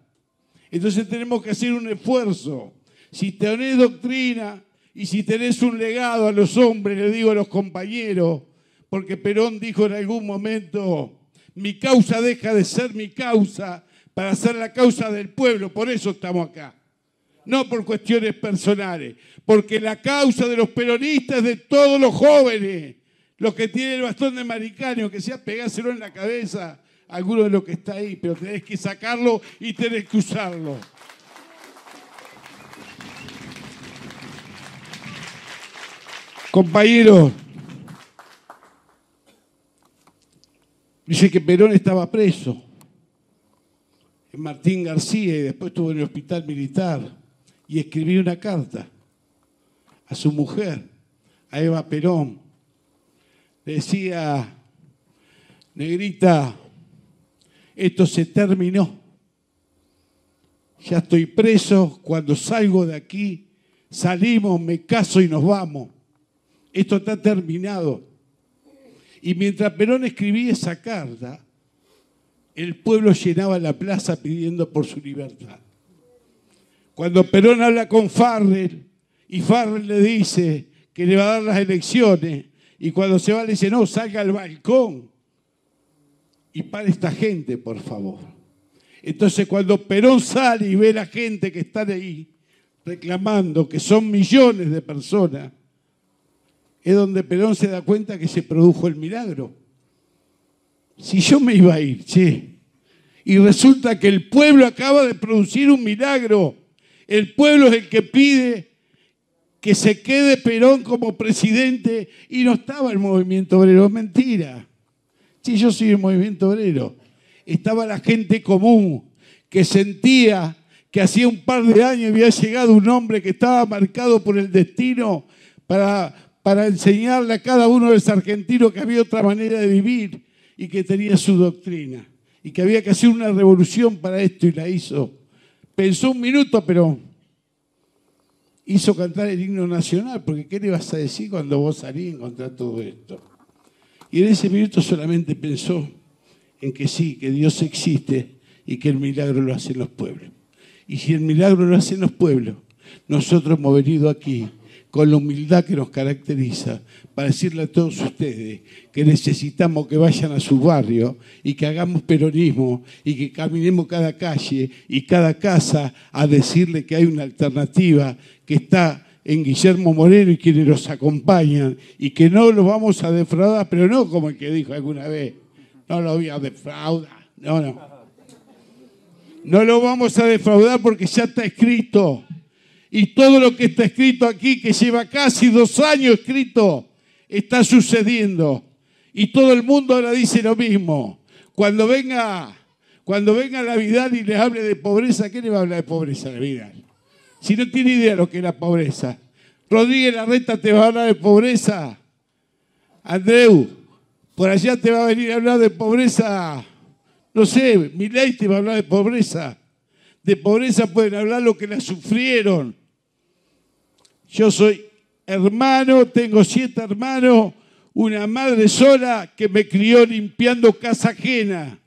Entonces tenemos que hacer un esfuerzo. Si tenés doctrina y si tenés un legado a los hombres, le digo a los compañeros, porque Perón dijo en algún momento, mi causa deja de ser mi causa para ser la causa del pueblo, por eso estamos acá. No por cuestiones personales, porque la causa de los peronistas de todos los jóvenes, los que tienen el bastón de maricaño, que sea pegárselo en la cabeza alguno de lo que está ahí, pero tenés que sacarlo y tenés que usarlo. Compañero, dice que Perón estaba preso en Martín García y después estuvo en el hospital militar y escribió una carta a su mujer, a Eva Perón. Le decía, negrita, esto se terminó. Ya estoy preso, cuando salgo de aquí, salimos, me caso y nos vamos. Esto está terminado. Y mientras Perón escribía esa carta, el pueblo llenaba la plaza pidiendo por su libertad. Cuando Perón habla con Farrell y Farrell le dice que le va a dar las elecciones y cuando se va le dice, no, salga al balcón y para esta gente, por favor. Entonces cuando Perón sale y ve a la gente que está ahí reclamando, que son millones de personas, es donde Perón se da cuenta que se produjo el milagro. Si yo me iba a ir, che, y resulta que el pueblo acaba de producir un milagro, el pueblo es el que pide que se quede Perón como presidente y no estaba el movimiento obrero, mentira. Si yo soy el movimiento obrero, estaba la gente común que sentía que hacía un par de años había llegado un hombre que estaba marcado por el destino para, para enseñarle a cada uno de los argentinos que había otra manera de vivir y que tenía su doctrina y que había que hacer una revolución para esto y la hizo. Pensó un minuto, pero hizo cantar el himno nacional, porque ¿qué le vas a decir cuando vos salís contra todo esto? Y en ese minuto solamente pensó en que sí, que Dios existe y que el milagro lo hacen los pueblos. Y si el milagro lo hacen los pueblos, nosotros hemos venido aquí con la humildad que nos caracteriza, para decirle a todos ustedes que necesitamos que vayan a su barrio y que hagamos peronismo y que caminemos cada calle y cada casa a decirle que hay una alternativa que está en Guillermo Moreno y quienes los acompañan y que no los vamos a defraudar, pero no como el que dijo alguna vez, no lo voy a defraudar, no, no. No lo vamos a defraudar porque ya está escrito. Y todo lo que está escrito aquí, que lleva casi dos años escrito, está sucediendo. Y todo el mundo ahora dice lo mismo. Cuando venga, cuando venga la y le hable de pobreza, ¿qué le va a hablar de pobreza la Vidal? Si no tiene idea de lo que es la pobreza. Rodríguez Larreta te va a hablar de pobreza. Andreu, por allá te va a venir a hablar de pobreza. No sé, ley te va a hablar de pobreza. De pobreza pueden hablar lo que la sufrieron, yo soy hermano, tengo siete hermanos, una madre sola que me crió limpiando casa ajena.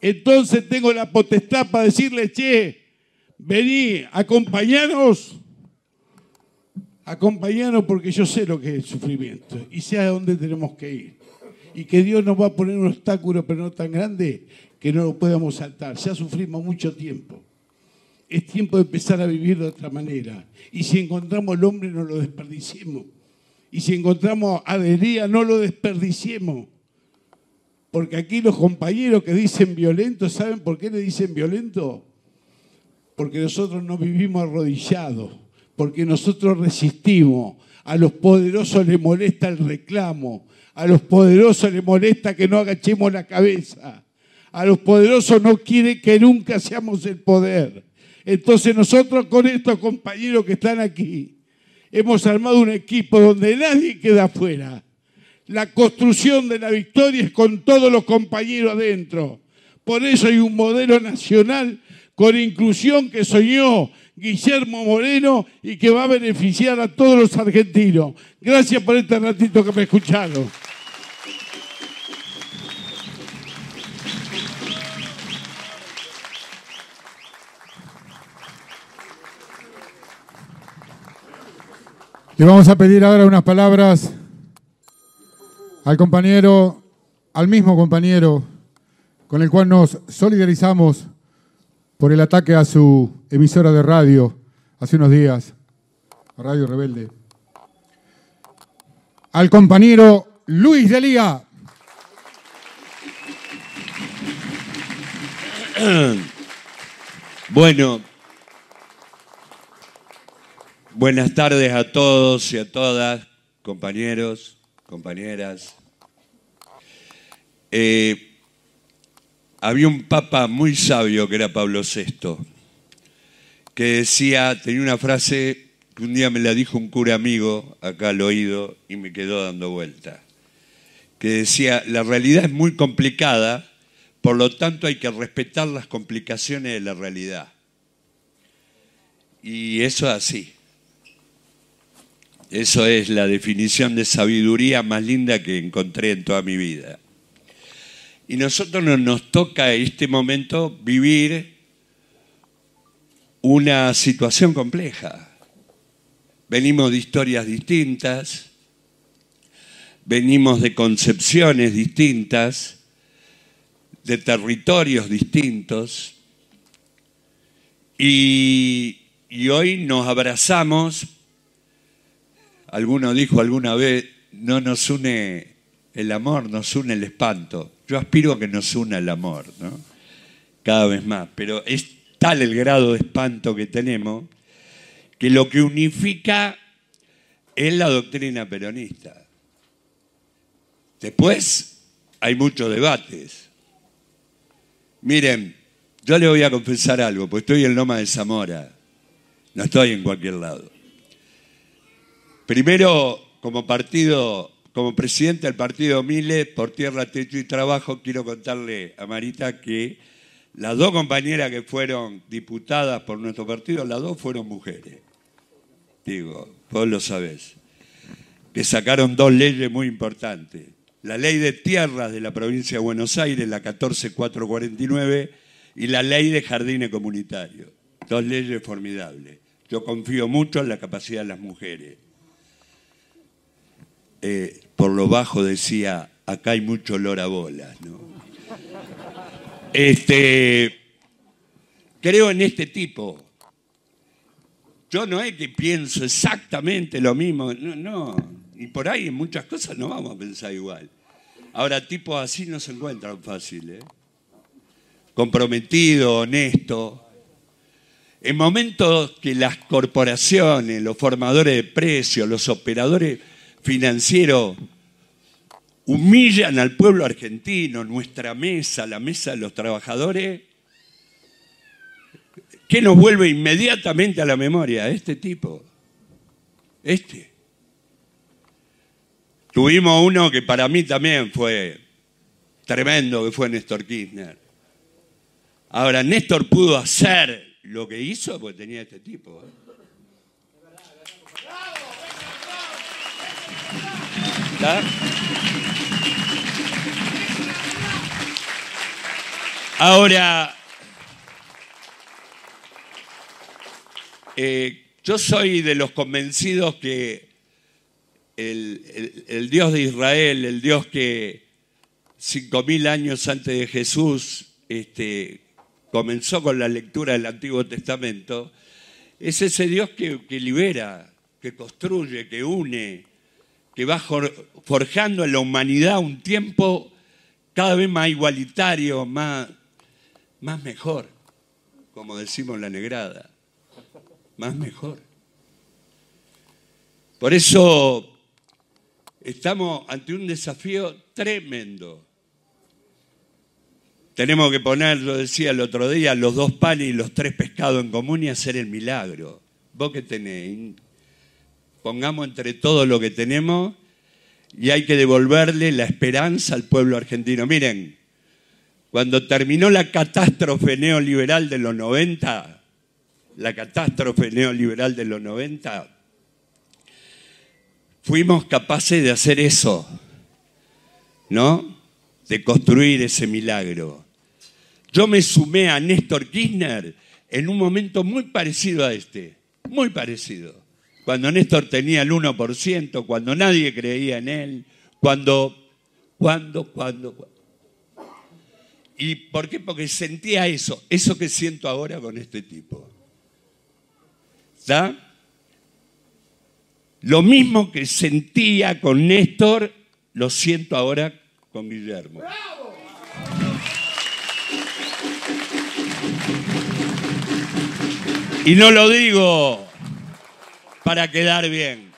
Entonces tengo la potestad para decirle, che, vení, acompañanos, acompañanos porque yo sé lo que es el sufrimiento y sé a dónde tenemos que ir. Y que Dios nos va a poner un obstáculo, pero no tan grande que no lo podamos saltar. Ya sufrimos mucho tiempo es tiempo de empezar a vivir de otra manera. Y si encontramos el hombre, no lo desperdiciemos. Y si encontramos adería, no lo desperdiciemos. Porque aquí los compañeros que dicen violento, ¿saben por qué le dicen violento? Porque nosotros no vivimos arrodillados, porque nosotros resistimos. A los poderosos les molesta el reclamo, a los poderosos les molesta que no agachemos la cabeza, a los poderosos no quieren que nunca seamos el poder. Entonces nosotros con estos compañeros que están aquí, hemos armado un equipo donde nadie queda afuera. La construcción de la victoria es con todos los compañeros adentro. Por eso hay un modelo nacional con inclusión que soñó Guillermo Moreno y que va a beneficiar a todos los argentinos. Gracias por este ratito que me escucharon. Le vamos a pedir ahora unas palabras al compañero, al mismo compañero con el cual nos solidarizamos por el ataque a su emisora de radio hace unos días, Radio Rebelde. Al compañero Luis de Liga. Bueno, Buenas tardes a todos y a todas, compañeros, compañeras. Eh, había un papa muy sabio que era Pablo VI, que decía, tenía una frase que un día me la dijo un cura amigo acá al oído y me quedó dando vuelta, que decía, la realidad es muy complicada, por lo tanto hay que respetar las complicaciones de la realidad. Y eso es así. Eso es la definición de sabiduría más linda que encontré en toda mi vida. Y nosotros no- nos toca en este momento vivir una situación compleja. Venimos de historias distintas, venimos de concepciones distintas, de territorios distintos, y hoy nos abrazamos. Alguno dijo alguna vez, no nos une el amor, nos une el espanto. Yo aspiro a que nos una el amor, ¿no? Cada vez más. Pero es tal el grado de espanto que tenemos que lo que unifica es la doctrina peronista. Después hay muchos debates. Miren, yo le voy a confesar algo, pues estoy en Loma de Zamora, no estoy en cualquier lado. Primero, como partido, como presidente del partido Mile, por tierra, techo y trabajo, quiero contarle a Marita que las dos compañeras que fueron diputadas por nuestro partido, las dos fueron mujeres. Digo, vos lo sabés. Que sacaron dos leyes muy importantes. La ley de tierras de la provincia de Buenos Aires, la 14449, y la ley de jardines comunitarios. Dos leyes formidables. Yo confío mucho en la capacidad de las mujeres. Eh, por lo bajo decía, acá hay mucho olor a bolas, ¿no? Este, creo en este tipo. Yo no es que pienso exactamente lo mismo, no. Y por ahí en muchas cosas no vamos a pensar igual. Ahora, tipos así no se encuentran fáciles. ¿eh? Comprometido, honesto. En momentos que las corporaciones, los formadores de precios, los operadores financieros humillan al pueblo argentino, nuestra mesa, la mesa de los trabajadores, ¿qué nos vuelve inmediatamente a la memoria? Este tipo. Este. Tuvimos uno que para mí también fue tremendo, que fue Néstor Kirchner. Ahora, Néstor pudo hacer lo que hizo porque tenía este tipo. ¿eh? Ahora, eh, yo soy de los convencidos que el Dios de Israel, el Dios que cinco mil años antes de Jesús este, comenzó con la lectura del Antiguo Testamento, es ese Dios que, que libera, que construye, que une, que va forjando en la humanidad un tiempo cada vez más igualitario, más, más mejor, como decimos la negrada, más mejor. Por eso estamos ante un desafío tremendo. Tenemos que poner, lo decía el otro día, los dos panes y los tres pescados en común y hacer el milagro. ¿Vos qué tenéis? Pongamos entre todo lo que tenemos y hay que devolverle la esperanza al pueblo argentino. Miren, cuando terminó la catástrofe neoliberal de los 90, la catástrofe neoliberal de los 90, fuimos capaces de hacer eso, ¿no? De construir ese milagro. Yo me sumé a Néstor Kirchner en un momento muy parecido a este, muy parecido. Cuando Néstor tenía el 1%, cuando nadie creía en él, cuando, cuando, cuando, cuando. ¿Y por qué? Porque sentía eso, eso que siento ahora con este tipo. ¿Está? Lo mismo que sentía con Néstor, lo siento ahora con Guillermo. Y no lo digo para quedar bien.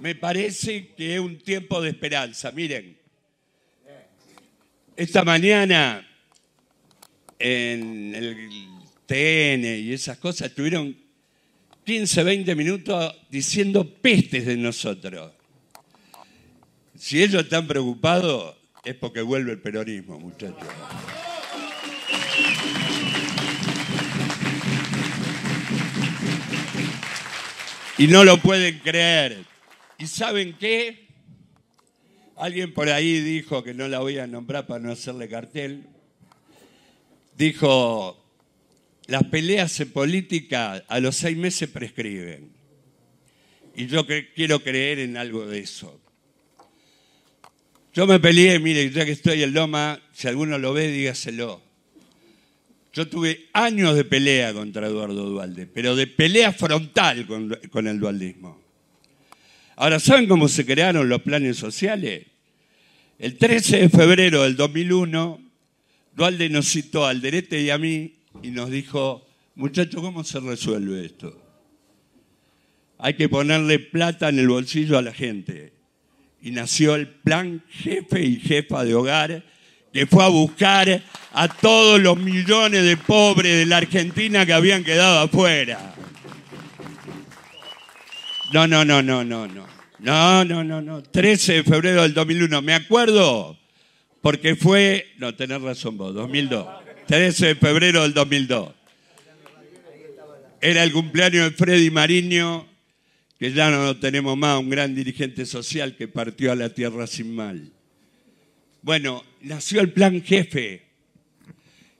Me parece que es un tiempo de esperanza. Miren, esta mañana en el TN y esas cosas estuvieron 15, 20 minutos diciendo pestes de nosotros. Si ellos están preocupados es porque vuelve el peronismo, muchachos. Y no lo pueden creer. ¿Y saben qué? Alguien por ahí dijo, que no la voy a nombrar para no hacerle cartel, dijo, las peleas en política a los seis meses prescriben. Y yo quiero creer en algo de eso. Yo me peleé, mire, ya que estoy en Loma, si alguno lo ve, dígaselo. Yo tuve años de pelea contra Eduardo Dualde, pero de pelea frontal con, el dualdismo. Ahora, ¿saben cómo se crearon los planes sociales? El 13 de febrero del 2001, Dualde nos citó al Derete y a mí y nos dijo, muchachos, ¿cómo se resuelve esto? Hay que ponerle plata en el bolsillo a la gente. Y nació el plan jefe y jefa de hogar que fue a buscar a todos los millones de pobres de la Argentina que habían quedado afuera. No, no, no, no, no, no. No, no, no, no. 13 de febrero del 2001. Me acuerdo porque fue, no, tenés razón vos, 2002. 13 de febrero del 2002. Era el cumpleaños de Freddy Mariño, que ya no tenemos más, un gran dirigente social que partió a la tierra sin mal. Bueno, nació el plan jefe.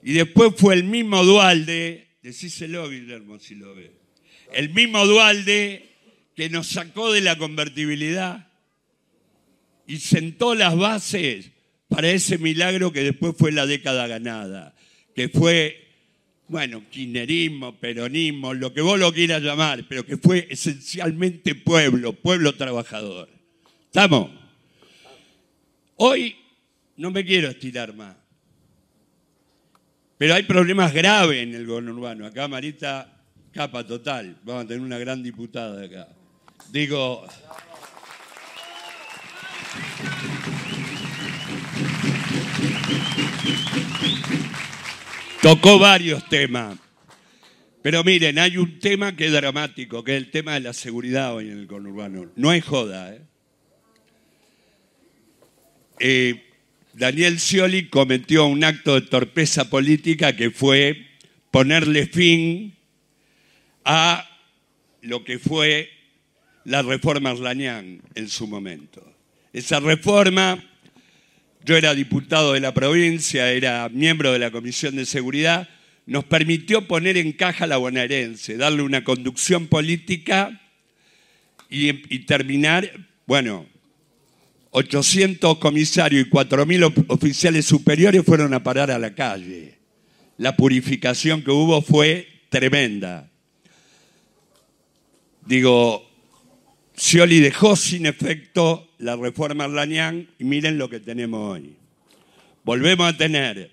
Y después fue el mismo Dualde, decíselo Guillermo si lo ve, el mismo Dualde que nos sacó de la convertibilidad y sentó las bases para ese milagro que después fue la década ganada, que fue, bueno, kirchnerismo, peronismo, lo que vos lo quieras llamar, pero que fue esencialmente pueblo, pueblo trabajador. ¿Estamos? Hoy no me quiero estirar más. Pero hay problemas graves en el gobierno urbano. Acá Marita, capa total. Vamos a tener una gran diputada acá. Digo... Tocó varios temas. Pero miren, hay un tema que es dramático, que es el tema de la seguridad hoy en el conurbano. No es joda, ¿eh? eh Daniel Scioli cometió un acto de torpeza política que fue ponerle fin a lo que fue la reforma Arlañán en su momento. Esa reforma, yo era diputado de la provincia, era miembro de la Comisión de Seguridad, nos permitió poner en caja la bonaerense, darle una conducción política y, y terminar, bueno, 800 comisarios y 4.000 oficiales superiores fueron a parar a la calle. La purificación que hubo fue tremenda. Digo, Scioli dejó sin efecto la reforma Arlañán y miren lo que tenemos hoy. Volvemos a tener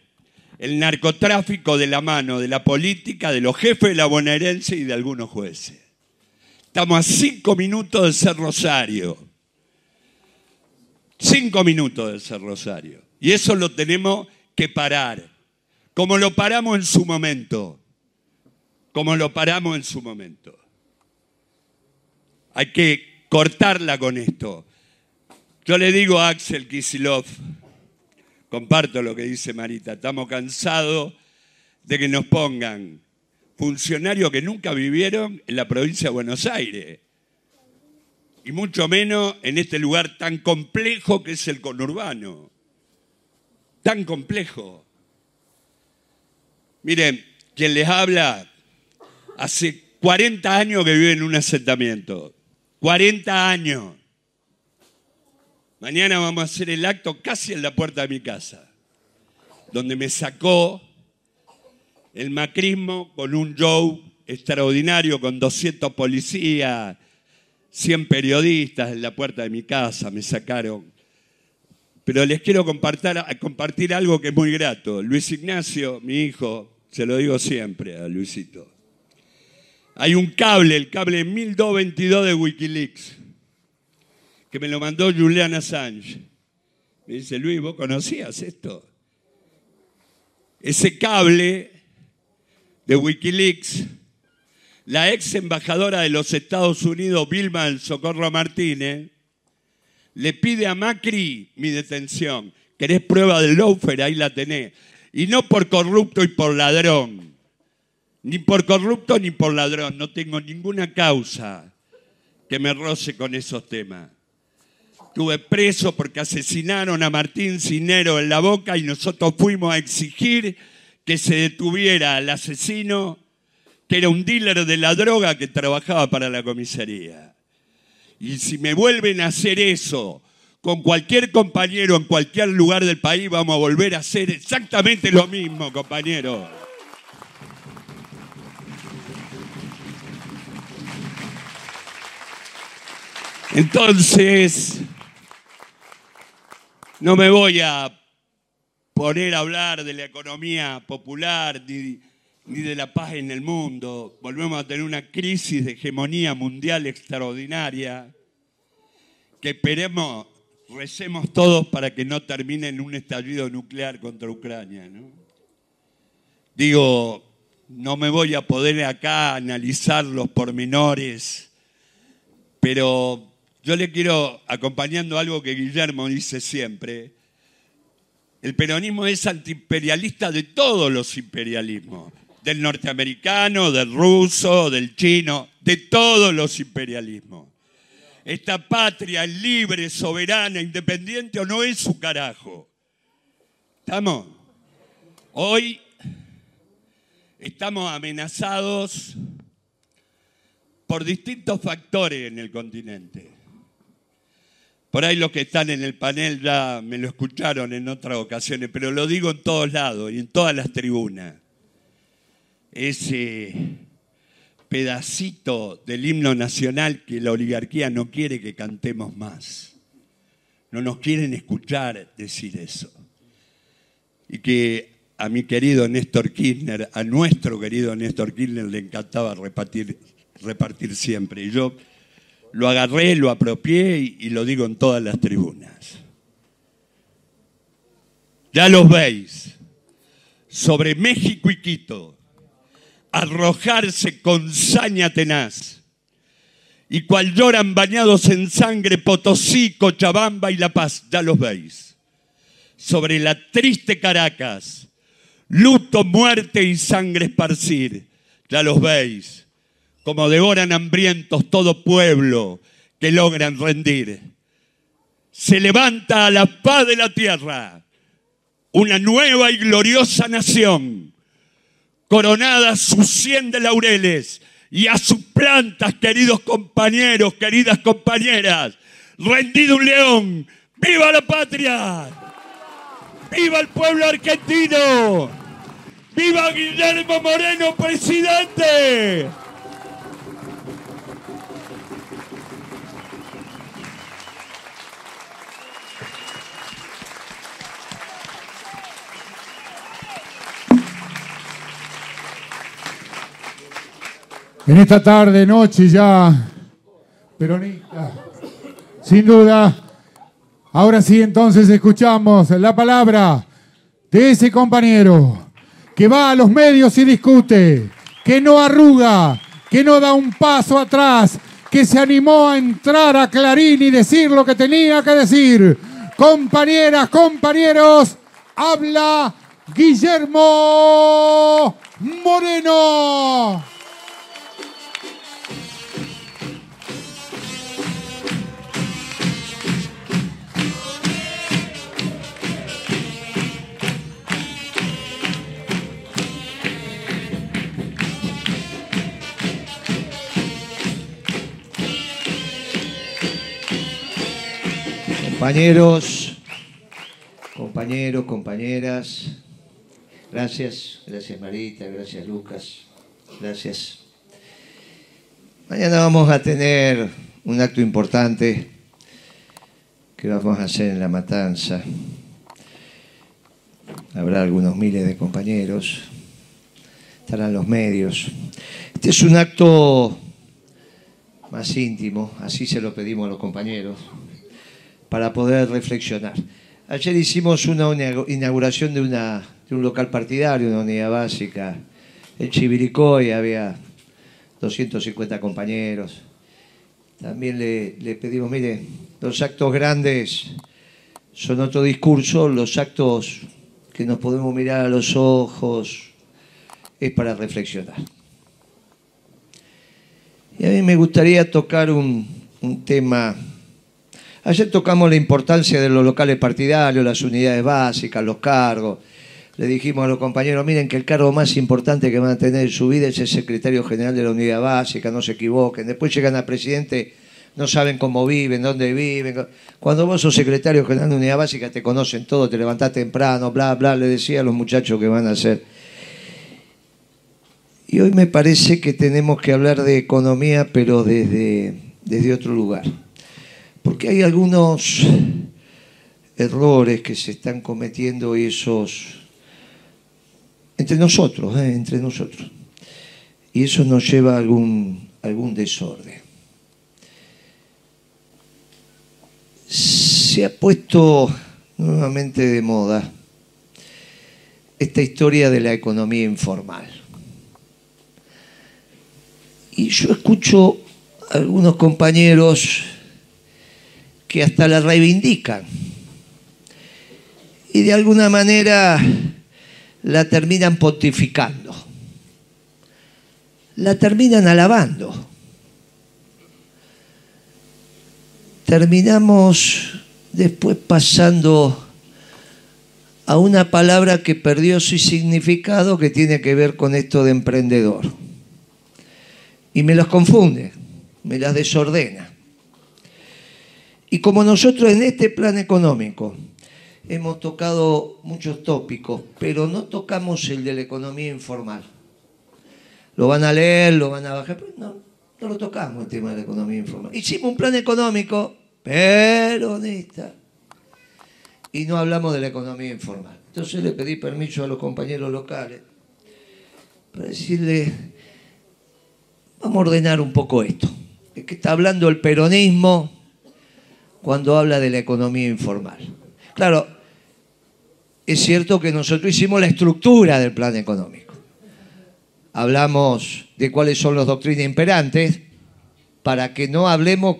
el narcotráfico de la mano de la política, de los jefes de la bonaerense y de algunos jueces. Estamos a cinco minutos de ser Rosario Cinco minutos de ser Rosario. Y eso lo tenemos que parar. Como lo paramos en su momento. Como lo paramos en su momento. Hay que cortarla con esto. Yo le digo a Axel Kisilov, comparto lo que dice Marita, estamos cansados de que nos pongan funcionarios que nunca vivieron en la provincia de Buenos Aires y mucho menos en este lugar tan complejo que es el conurbano. Tan complejo. Miren, quien les habla hace 40 años que vive en un asentamiento. 40 años. Mañana vamos a hacer el acto casi en la puerta de mi casa, donde me sacó el macrismo con un show extraordinario, con 200 policías, 100 periodistas en la puerta de mi casa me sacaron. Pero les quiero compartir, algo que es muy grato. Luis Ignacio, mi hijo, se lo digo siempre a Luisito. Hay un cable, el cable 1222 de Wikileaks, que me lo mandó Julian Assange. Me dice, Luis, ¿vos conocías esto? Ese cable de Wikileaks la ex embajadora de los Estados Unidos, Vilma del Socorro Martínez, le pide a Macri mi detención. ¿Querés prueba del loafer? Ahí la tenés. Y no por corrupto y por ladrón. Ni por corrupto ni por ladrón. No tengo ninguna causa que me roce con esos temas. Estuve preso porque asesinaron a Martín Cinero en la boca y nosotros fuimos a exigir que se detuviera al asesino, que era un dealer de la droga que trabajaba para la comisaría. Y si me vuelven a hacer eso con cualquier compañero en cualquier lugar del país, vamos a volver a hacer exactamente lo mismo, compañero. Entonces, no me voy a poner a hablar de la economía popular ni, ni, de la paz en el mundo. Volvemos a tener una crisis de hegemonía mundial extraordinaria que esperemos, recemos todos para que no termine en un estallido nuclear contra Ucrania. ¿no? Digo, no me voy a poder acá analizar los pormenores, pero yo le quiero, acompañando algo que Guillermo dice siempre, el peronismo es antiimperialista de todos los imperialismos, del norteamericano, del ruso, del chino, de todos los imperialismos. Esta patria libre, soberana, independiente o no es su carajo. ¿Estamos? Hoy estamos amenazados por distintos factores en el continente. Por ahí los que están en el panel ya me lo escucharon en otras ocasiones, pero lo digo en todos lados y en todas las tribunas. Ese pedacito del himno nacional que la oligarquía no quiere que cantemos más. No nos quieren escuchar decir eso. Y que a mi querido Néstor Kirchner, a nuestro querido Néstor Kirchner le encantaba repartir, repartir siempre. Y yo lo agarré, lo apropié y, lo digo en todas las tribunas. Ya los veis, sobre México y Quito, arrojarse con saña tenaz, y cual lloran bañados en sangre Potosí, Cochabamba y La Paz, ya los veis. Sobre la triste Caracas, luto, muerte y sangre esparcir, ya los veis como devoran hambrientos todo pueblo que logran rendir. Se levanta a la paz de la tierra una nueva y gloriosa nación, coronada sus cien de laureles y a sus plantas, queridos compañeros, queridas compañeras, rendido un león, ¡viva la patria! ¡Viva el pueblo argentino! ¡Viva Guillermo Moreno, presidente! En esta tarde, noche ya, peronista, sin duda. Ahora sí, entonces escuchamos la palabra de ese compañero que va a los medios y discute, que no arruga, que no da un paso atrás, que se animó a entrar a Clarín y decir lo que tenía que decir. Compañeras, compañeros, habla Guillermo Moreno. Compañeros, compañeros, compañeras, gracias, gracias Marita, gracias Lucas, gracias. Mañana vamos a tener un acto importante que vamos a hacer en La Matanza. Habrá algunos miles de compañeros, estarán los medios. Este es un acto más íntimo, así se lo pedimos a los compañeros para poder reflexionar. Ayer hicimos una inauguración de, una, de un local partidario, una unidad básica, en Chiviricoy, había 250 compañeros. También le, le pedimos, mire, los actos grandes son otro discurso, los actos que nos podemos mirar a los ojos es para reflexionar. Y a mí me gustaría tocar un, un tema Ayer tocamos la importancia de los locales partidarios, las unidades básicas, los cargos. Le dijimos a los compañeros, miren que el cargo más importante que van a tener en su vida es el secretario general de la unidad básica, no se equivoquen. Después llegan al presidente, no saben cómo viven, dónde viven. Cuando vos sos secretario general de unidad básica te conocen todo, te levantás temprano, bla, bla, le decía a los muchachos que van a hacer. Y hoy me parece que tenemos que hablar de economía, pero desde, desde otro lugar. Porque hay algunos errores que se están cometiendo esos entre nosotros, ¿eh? entre nosotros. Y eso nos lleva a algún, algún desorden. Se ha puesto nuevamente de moda esta historia de la economía informal. Y yo escucho a algunos compañeros que hasta la reivindican. Y de alguna manera la terminan pontificando, la terminan alabando. Terminamos después pasando a una palabra que perdió su significado que tiene que ver con esto de emprendedor. Y me los confunde, me las desordena. Y como nosotros en este plan económico hemos tocado muchos tópicos, pero no tocamos el de la economía informal. Lo van a leer, lo van a bajar, pero no, no lo tocamos el tema de la economía informal. Hicimos un plan económico peronista y no hablamos de la economía informal. Entonces le pedí permiso a los compañeros locales para decirle, vamos a ordenar un poco esto. Es que está hablando el peronismo cuando habla de la economía informal. Claro, es cierto que nosotros hicimos la estructura del plan económico. Hablamos de cuáles son las doctrinas imperantes para que no hablemos,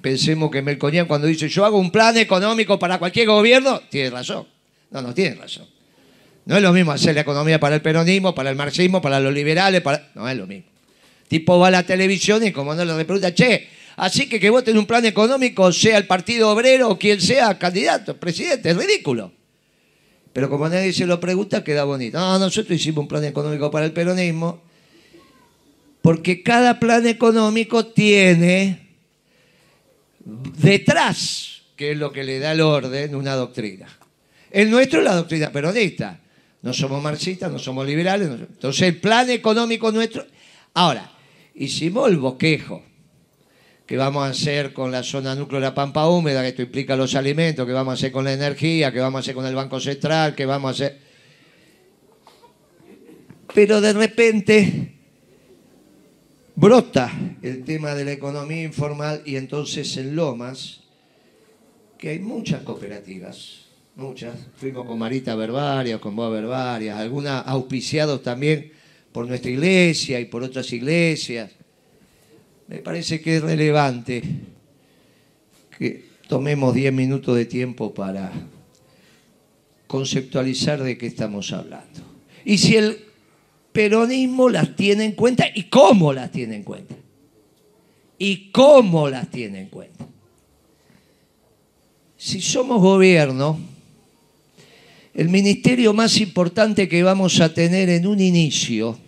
pensemos que Melconian cuando dice yo hago un plan económico para cualquier gobierno, tiene razón. No, no tiene razón. No es lo mismo hacer la economía para el peronismo, para el marxismo, para los liberales, para... no es lo mismo. Tipo va a la televisión y como no le pregunta, che, así que que voten un plan económico, sea el Partido Obrero o quien sea candidato, presidente, es ridículo. Pero como nadie se lo pregunta, queda bonito. No, nosotros hicimos un plan económico para el peronismo, porque cada plan económico tiene detrás, que es lo que le da el orden, una doctrina. El nuestro es la doctrina peronista. No somos marxistas, no somos liberales. Entonces el plan económico nuestro... Ahora, hicimos el bosquejo que vamos a hacer con la zona núcleo de la pampa húmeda, que esto implica los alimentos, que vamos a hacer con la energía, que vamos a hacer con el Banco Central, que vamos a hacer... Pero de repente brota el tema de la economía informal y entonces en Lomas, que hay muchas cooperativas, muchas, fuimos con Marita Verbarias, con Boa Verbarias, algunas auspiciados también por nuestra iglesia y por otras iglesias me parece que es relevante que tomemos 10 minutos de tiempo para conceptualizar de qué estamos hablando. Y si el peronismo las tiene en cuenta y cómo las tiene en cuenta. Y cómo las tiene en cuenta. Si somos gobierno, el ministerio más importante que vamos a tener en un inicio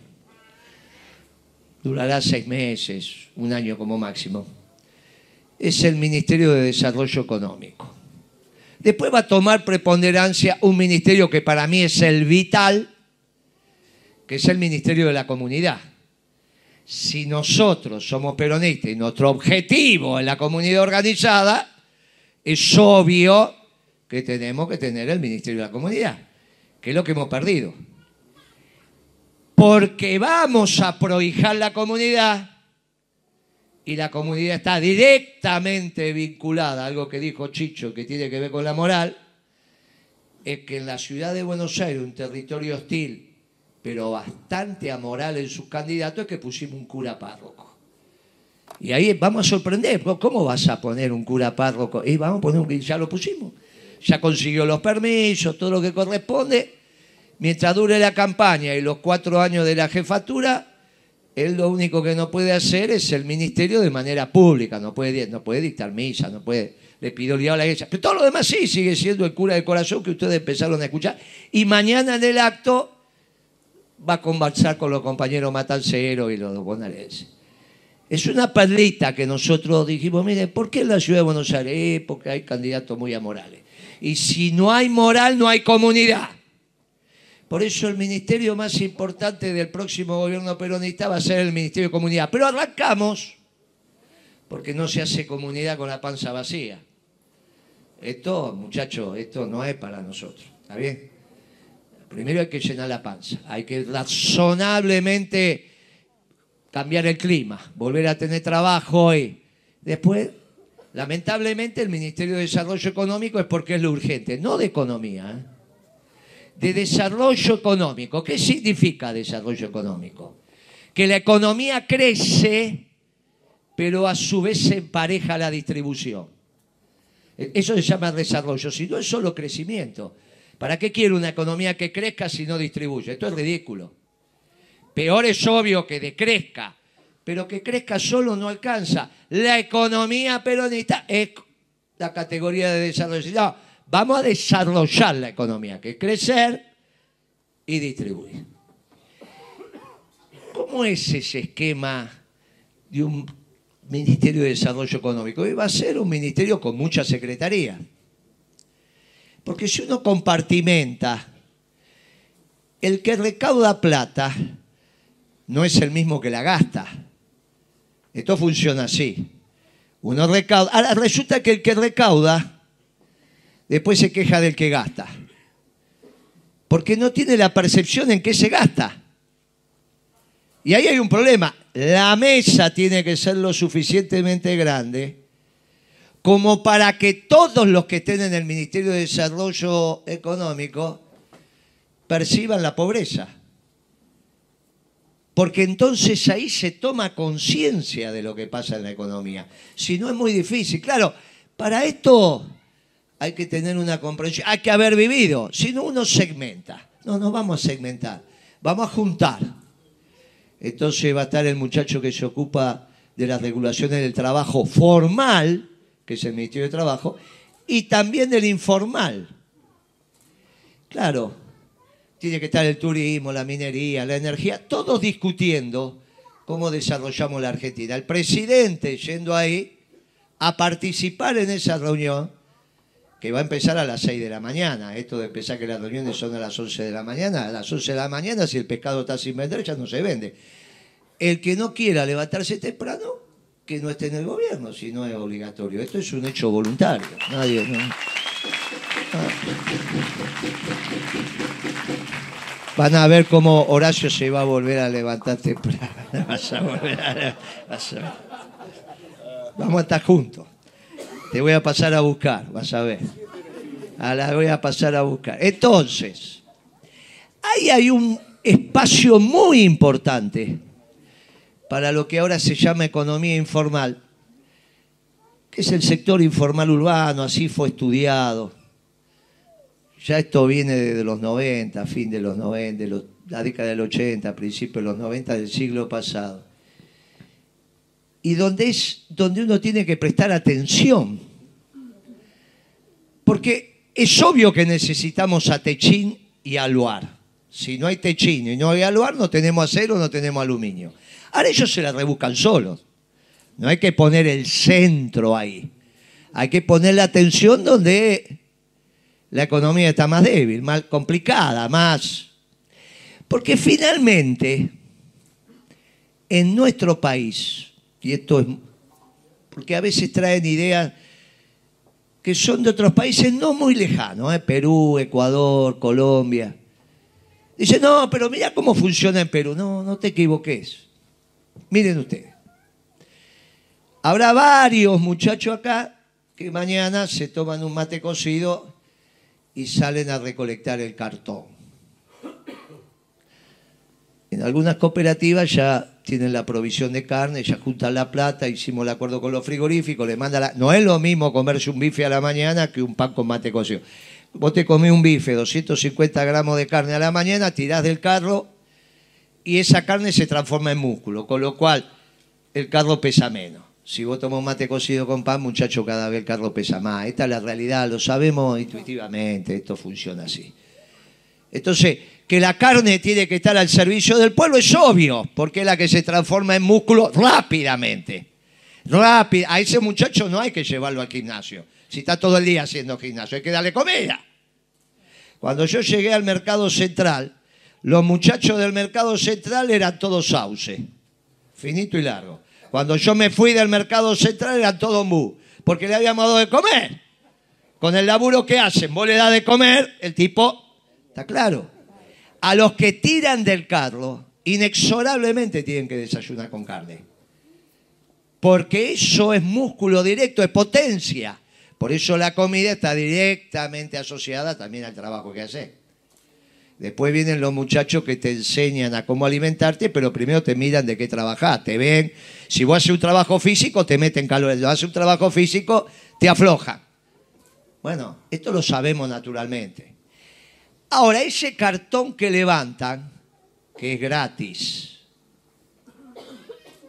durará seis meses, un año como máximo, es el Ministerio de Desarrollo Económico. Después va a tomar preponderancia un ministerio que para mí es el vital, que es el Ministerio de la Comunidad. Si nosotros somos peronistas y nuestro objetivo es la comunidad organizada, es obvio que tenemos que tener el Ministerio de la Comunidad, que es lo que hemos perdido porque vamos a prohijar la comunidad y la comunidad está directamente vinculada, algo que dijo Chicho que tiene que ver con la moral, es que en la ciudad de Buenos Aires, un territorio hostil, pero bastante amoral en sus candidatos, es que pusimos un cura párroco. Y ahí vamos a sorprender, ¿cómo vas a poner un cura párroco? Y vamos a poner un, ya lo pusimos, ya consiguió los permisos, todo lo que corresponde, mientras dure la campaña y los cuatro años de la jefatura, él lo único que no puede hacer es el ministerio de manera pública, no puede, no puede dictar misa, no puede le pidió liado a la iglesia. Pero todo lo demás sí, sigue siendo el cura del corazón que ustedes empezaron a escuchar. Y mañana en el acto va a conversar con los compañeros matanceros y los bonaerenses. Es una perlita que nosotros dijimos, mire, ¿por qué en la ciudad de Buenos Aires? Porque hay candidatos muy amorales. Y si no hay moral, no hay comunidad. Por eso el ministerio más importante del próximo gobierno peronista va a ser el Ministerio de Comunidad. Pero arrancamos porque no se hace comunidad con la panza vacía. Esto, muchachos, esto no es para nosotros. ¿Está bien? Primero hay que llenar la panza. Hay que razonablemente cambiar el clima, volver a tener trabajo y después, lamentablemente, el Ministerio de Desarrollo Económico es porque es lo urgente, no de economía, ¿eh? De desarrollo económico. ¿Qué significa desarrollo económico? Que la economía crece, pero a su vez se empareja la distribución. Eso se llama desarrollo, si no es solo crecimiento. ¿Para qué quiere una economía que crezca si no distribuye? Esto es ridículo. Peor es obvio que decrezca, pero que crezca solo no alcanza. La economía peronista es la categoría de desarrollo. Vamos a desarrollar la economía, que es crecer y distribuir. ¿Cómo es ese esquema de un Ministerio de Desarrollo Económico? Va a ser un ministerio con mucha secretaría. Porque si uno compartimenta, el que recauda plata no es el mismo que la gasta. Esto funciona así. Uno recauda. Ahora resulta que el que recauda después se queja del que gasta. Porque no tiene la percepción en qué se gasta. Y ahí hay un problema. La mesa tiene que ser lo suficientemente grande como para que todos los que estén en el Ministerio de Desarrollo Económico perciban la pobreza porque entonces ahí se toma conciencia de lo que pasa en la economía. Si no es muy difícil, claro, para esto hay que tener una comprensión, hay que haber vivido, si no uno segmenta. No, no vamos a segmentar, vamos a juntar. Entonces va a estar el muchacho que se ocupa de las regulaciones del trabajo formal, que es el Ministerio de Trabajo, y también del informal. Claro, tiene que estar el turismo, la minería, la energía, todos discutiendo cómo desarrollamos la Argentina. El presidente yendo ahí a participar en esa reunión, va a empezar a las 6 de la mañana. Esto de empezar que las reuniones son a las 11 de la mañana, a las 11 de la mañana, si el pescado está sin vender, ya no se vende. El que no quiera levantarse temprano, que no esté en el gobierno, si no es obligatorio. Esto es un hecho voluntario. Nadie. No. Van a ver cómo Horacio se va a volver a levantar temprano. Vamos a estar juntos. Te voy a pasar a buscar, vas a ver. A la voy a pasar a buscar. Entonces, ahí hay un espacio muy importante para lo que ahora se llama economía informal, que es el sector informal urbano, así fue estudiado ya esto viene desde los 90, fin de los 90, de la década del 80, principios de los 90 del siglo pasado. Y donde es donde uno tiene que prestar atención. Porque es obvio que necesitamos a Techín y aluar. Si no hay Techín y no hay aluar, no tenemos acero, no tenemos aluminio. Ahora ellos se la rebuscan solos. No hay que poner el centro ahí. Hay que poner la atención donde la economía está más débil, más complicada, más... Porque finalmente, en nuestro país, y esto es... Porque a veces traen ideas que son de otros países no muy lejanos, ¿eh? Perú, Ecuador, Colombia. Dice, no, pero mira cómo funciona en Perú. No, no te equivoques. Miren ustedes. Habrá varios muchachos acá que mañana se toman un mate cocido y salen a recolectar el cartón. En algunas cooperativas ya tienen la provisión de carne, ya juntan la plata, hicimos el acuerdo con los frigoríficos, le manda la... No es lo mismo comerse un bife a la mañana que un pan con mate cocido. Vos te comés un bife, 250 gramos de carne a la mañana, tirás del carro y esa carne se transforma en músculo, con lo cual el carro pesa menos. Si vos tomás mate cocido con pan, muchacho, cada vez el carro pesa más. Esta es la realidad, lo sabemos intuitivamente, esto funciona así. Entonces, que la carne tiene que estar al servicio del pueblo es obvio, porque es la que se transforma en músculo rápidamente. Rápido. A ese muchacho no hay que llevarlo al gimnasio. Si está todo el día haciendo gimnasio, hay que darle comida. Cuando yo llegué al mercado central, los muchachos del mercado central eran todos sauce, finito y largo. Cuando yo me fui del mercado central eran todos mu, porque le habíamos dado de comer. Con el laburo que hacen, vos le das de comer, el tipo, está claro. A los que tiran del carro, inexorablemente tienen que desayunar con carne. Porque eso es músculo directo, es potencia. Por eso la comida está directamente asociada también al trabajo que haces. Después vienen los muchachos que te enseñan a cómo alimentarte, pero primero te miran de qué trabajar. Te ven, si vos haces un trabajo físico, te meten calor. Si haces un trabajo físico, te aflojan. Bueno, esto lo sabemos naturalmente. Ahora, ese cartón que levantan, que es gratis,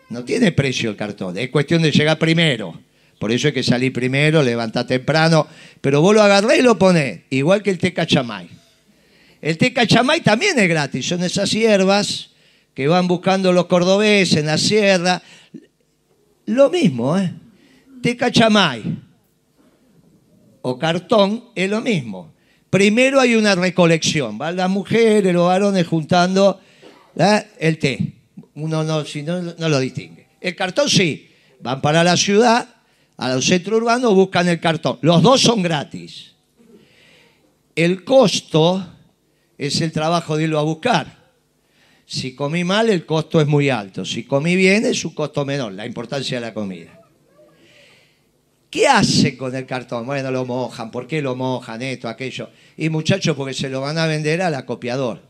no tiene precio el cartón, es cuestión de llegar primero. Por eso hay que salir primero, levantar temprano, pero vos lo agarrés y lo ponés, igual que el té cachamay. El té cachamay también es gratis, son esas hierbas que van buscando los cordobeses en la sierra. Lo mismo, ¿eh? Té cachamay o cartón es lo mismo. Primero hay una recolección, van las mujeres, los varones juntando ¿eh? el té. Uno no, si no, no lo distingue. El cartón sí, van para la ciudad, a los centros urbanos buscan el cartón. Los dos son gratis. El costo es el trabajo de irlo a buscar. Si comí mal, el costo es muy alto. Si comí bien, es un costo menor, la importancia de la comida. ¿Qué hacen con el cartón? Bueno, lo mojan. ¿Por qué lo mojan? Esto, aquello. Y muchachos, porque se lo van a vender al acopiador.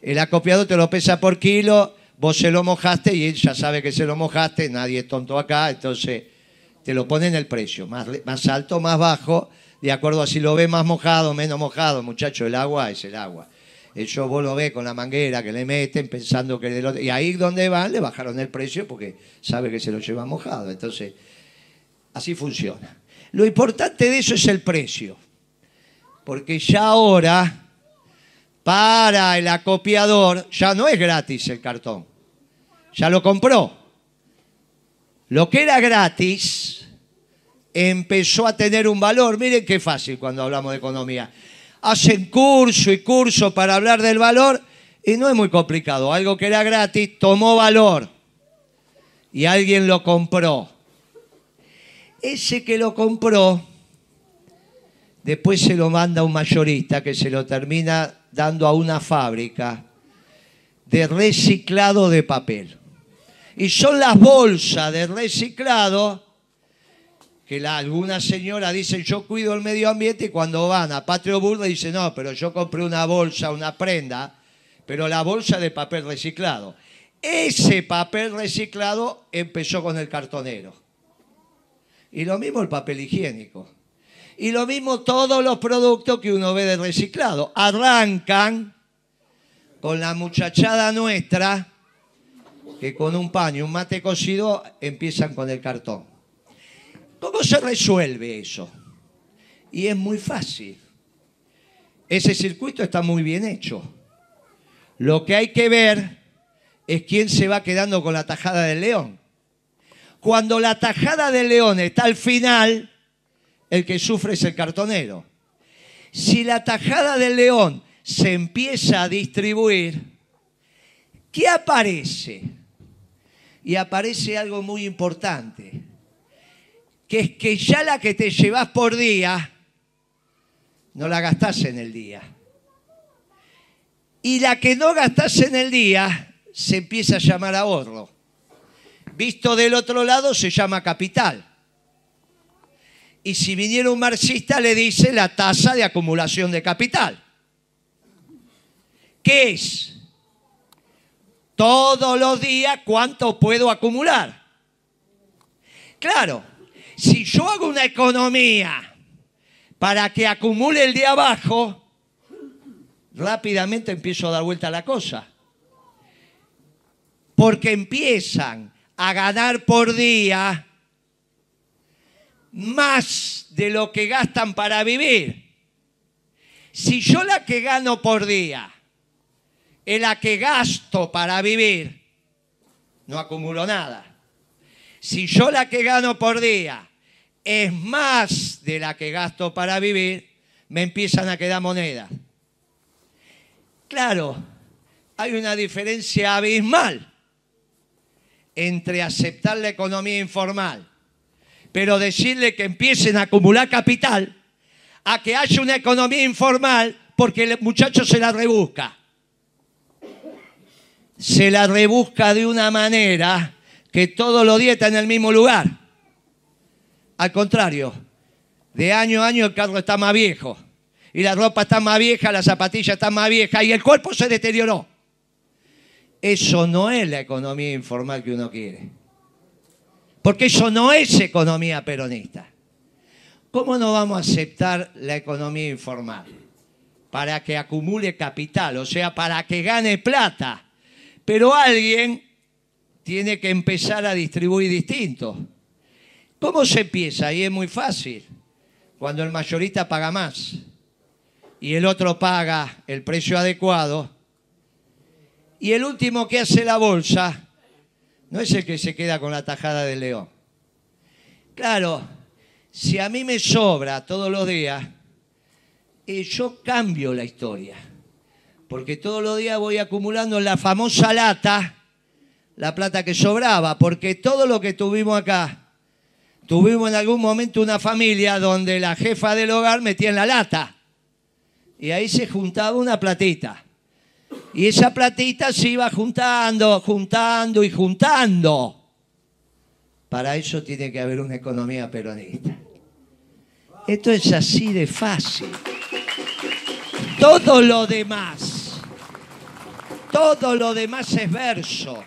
El acopiador te lo pesa por kilo, vos se lo mojaste y él ya sabe que se lo mojaste, nadie es tonto acá, entonces te lo ponen el precio, más, alto, más bajo, de acuerdo a si lo ve más mojado, menos mojado, muchacho, el agua es el agua. Eso vos lo ves con la manguera que le meten pensando que... otro... Y ahí donde van le bajaron el precio porque sabe que se lo lleva mojado. Entonces, así funciona. Lo importante de eso es el precio. Porque ya ahora, para el acopiador, ya no es gratis el cartón. Ya lo compró. Lo que era gratis empezó a tener un valor. Miren qué fácil cuando hablamos de economía hacen curso y curso para hablar del valor y no es muy complicado. Algo que era gratis tomó valor y alguien lo compró. Ese que lo compró, después se lo manda a un mayorista que se lo termina dando a una fábrica de reciclado de papel. Y son las bolsas de reciclado que la, alguna señora dice yo cuido el medio ambiente y cuando van a Patrio Burdo dice no, pero yo compré una bolsa, una prenda, pero la bolsa de papel reciclado. Ese papel reciclado empezó con el cartonero. Y lo mismo el papel higiénico. Y lo mismo todos los productos que uno ve de reciclado. Arrancan con la muchachada nuestra, que con un paño, un mate cocido, empiezan con el cartón. ¿Cómo se resuelve eso? Y es muy fácil. Ese circuito está muy bien hecho. Lo que hay que ver es quién se va quedando con la tajada del león. Cuando la tajada del león está al final, el que sufre es el cartonero. Si la tajada del león se empieza a distribuir, ¿qué aparece? Y aparece algo muy importante que es que ya la que te llevas por día, no la gastás en el día. Y la que no gastás en el día, se empieza a llamar ahorro. Visto del otro lado, se llama capital. Y si viniera un marxista, le dice la tasa de acumulación de capital. ¿Qué es? Todos los días, ¿cuánto puedo acumular? Claro, si yo hago una economía para que acumule el de abajo, rápidamente empiezo a dar vuelta a la cosa. Porque empiezan a ganar por día más de lo que gastan para vivir. Si yo la que gano por día es la que gasto para vivir, no acumulo nada. Si yo la que gano por día es más de la que gasto para vivir, me empiezan a quedar monedas. Claro, hay una diferencia abismal entre aceptar la economía informal, pero decirle que empiecen a acumular capital, a que haya una economía informal porque el muchacho se la rebusca. Se la rebusca de una manera que todo lo dieta en el mismo lugar. Al contrario, de año a año el carro está más viejo y la ropa está más vieja, las zapatillas están más viejas y el cuerpo se deterioró. Eso no es la economía informal que uno quiere. Porque eso no es economía peronista. ¿Cómo no vamos a aceptar la economía informal? Para que acumule capital, o sea, para que gane plata. Pero alguien tiene que empezar a distribuir distinto. ¿Cómo se empieza? Y es muy fácil. Cuando el mayorista paga más y el otro paga el precio adecuado, y el último que hace la bolsa no es el que se queda con la tajada del león. Claro, si a mí me sobra todos los días, eh, yo cambio la historia. Porque todos los días voy acumulando en la famosa lata la plata que sobraba. Porque todo lo que tuvimos acá, tuvimos en algún momento una familia donde la jefa del hogar metía en la lata. Y ahí se juntaba una platita. Y esa platita se iba juntando, juntando y juntando. Para eso tiene que haber una economía peronista. Esto es así de fácil. Todo lo demás, todo lo demás es verso.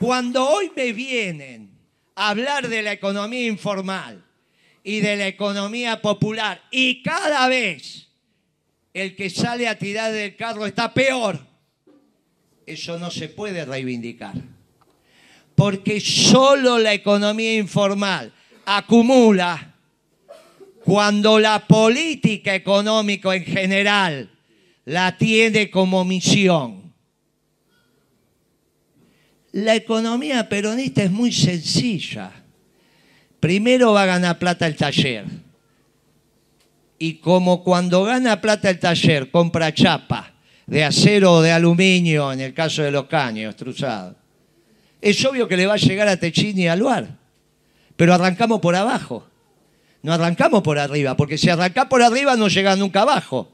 Cuando hoy me vienen a hablar de la economía informal y de la economía popular y cada vez el que sale a tirar del carro está peor, eso no se puede reivindicar. Porque solo la economía informal acumula cuando la política económica en general la tiene como misión. La economía peronista es muy sencilla. Primero va a ganar plata el taller. Y como cuando gana plata el taller, compra chapa de acero o de aluminio, en el caso de los caños truzados, es obvio que le va a llegar a Techini y a Luar. Pero arrancamos por abajo. No arrancamos por arriba, porque si arrancás por arriba no llega nunca abajo.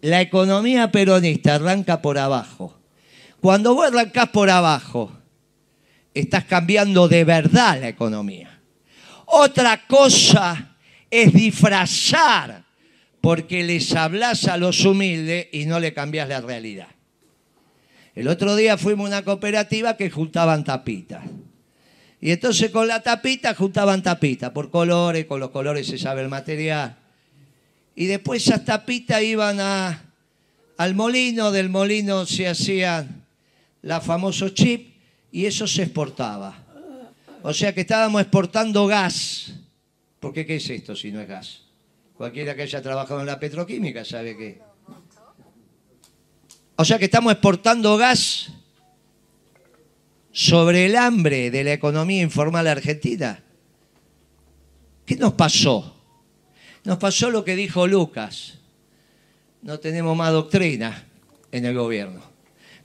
La economía peronista arranca por abajo. Cuando vos arrancás por abajo, estás cambiando de verdad la economía. Otra cosa es disfrazar porque les hablas a los humildes y no le cambias la realidad. El otro día fuimos a una cooperativa que juntaban tapitas. Y entonces con la tapita juntaban tapitas, por colores, con los colores se sabe el material. Y después esas tapitas iban a, al molino, del molino se hacían la famoso chip y eso se exportaba. O sea que estábamos exportando gas. Porque ¿qué es esto si no es gas? Cualquiera que haya trabajado en la petroquímica sabe que... O sea que estamos exportando gas sobre el hambre de la economía informal argentina. ¿Qué nos pasó? Nos pasó lo que dijo Lucas. No tenemos más doctrina en el gobierno.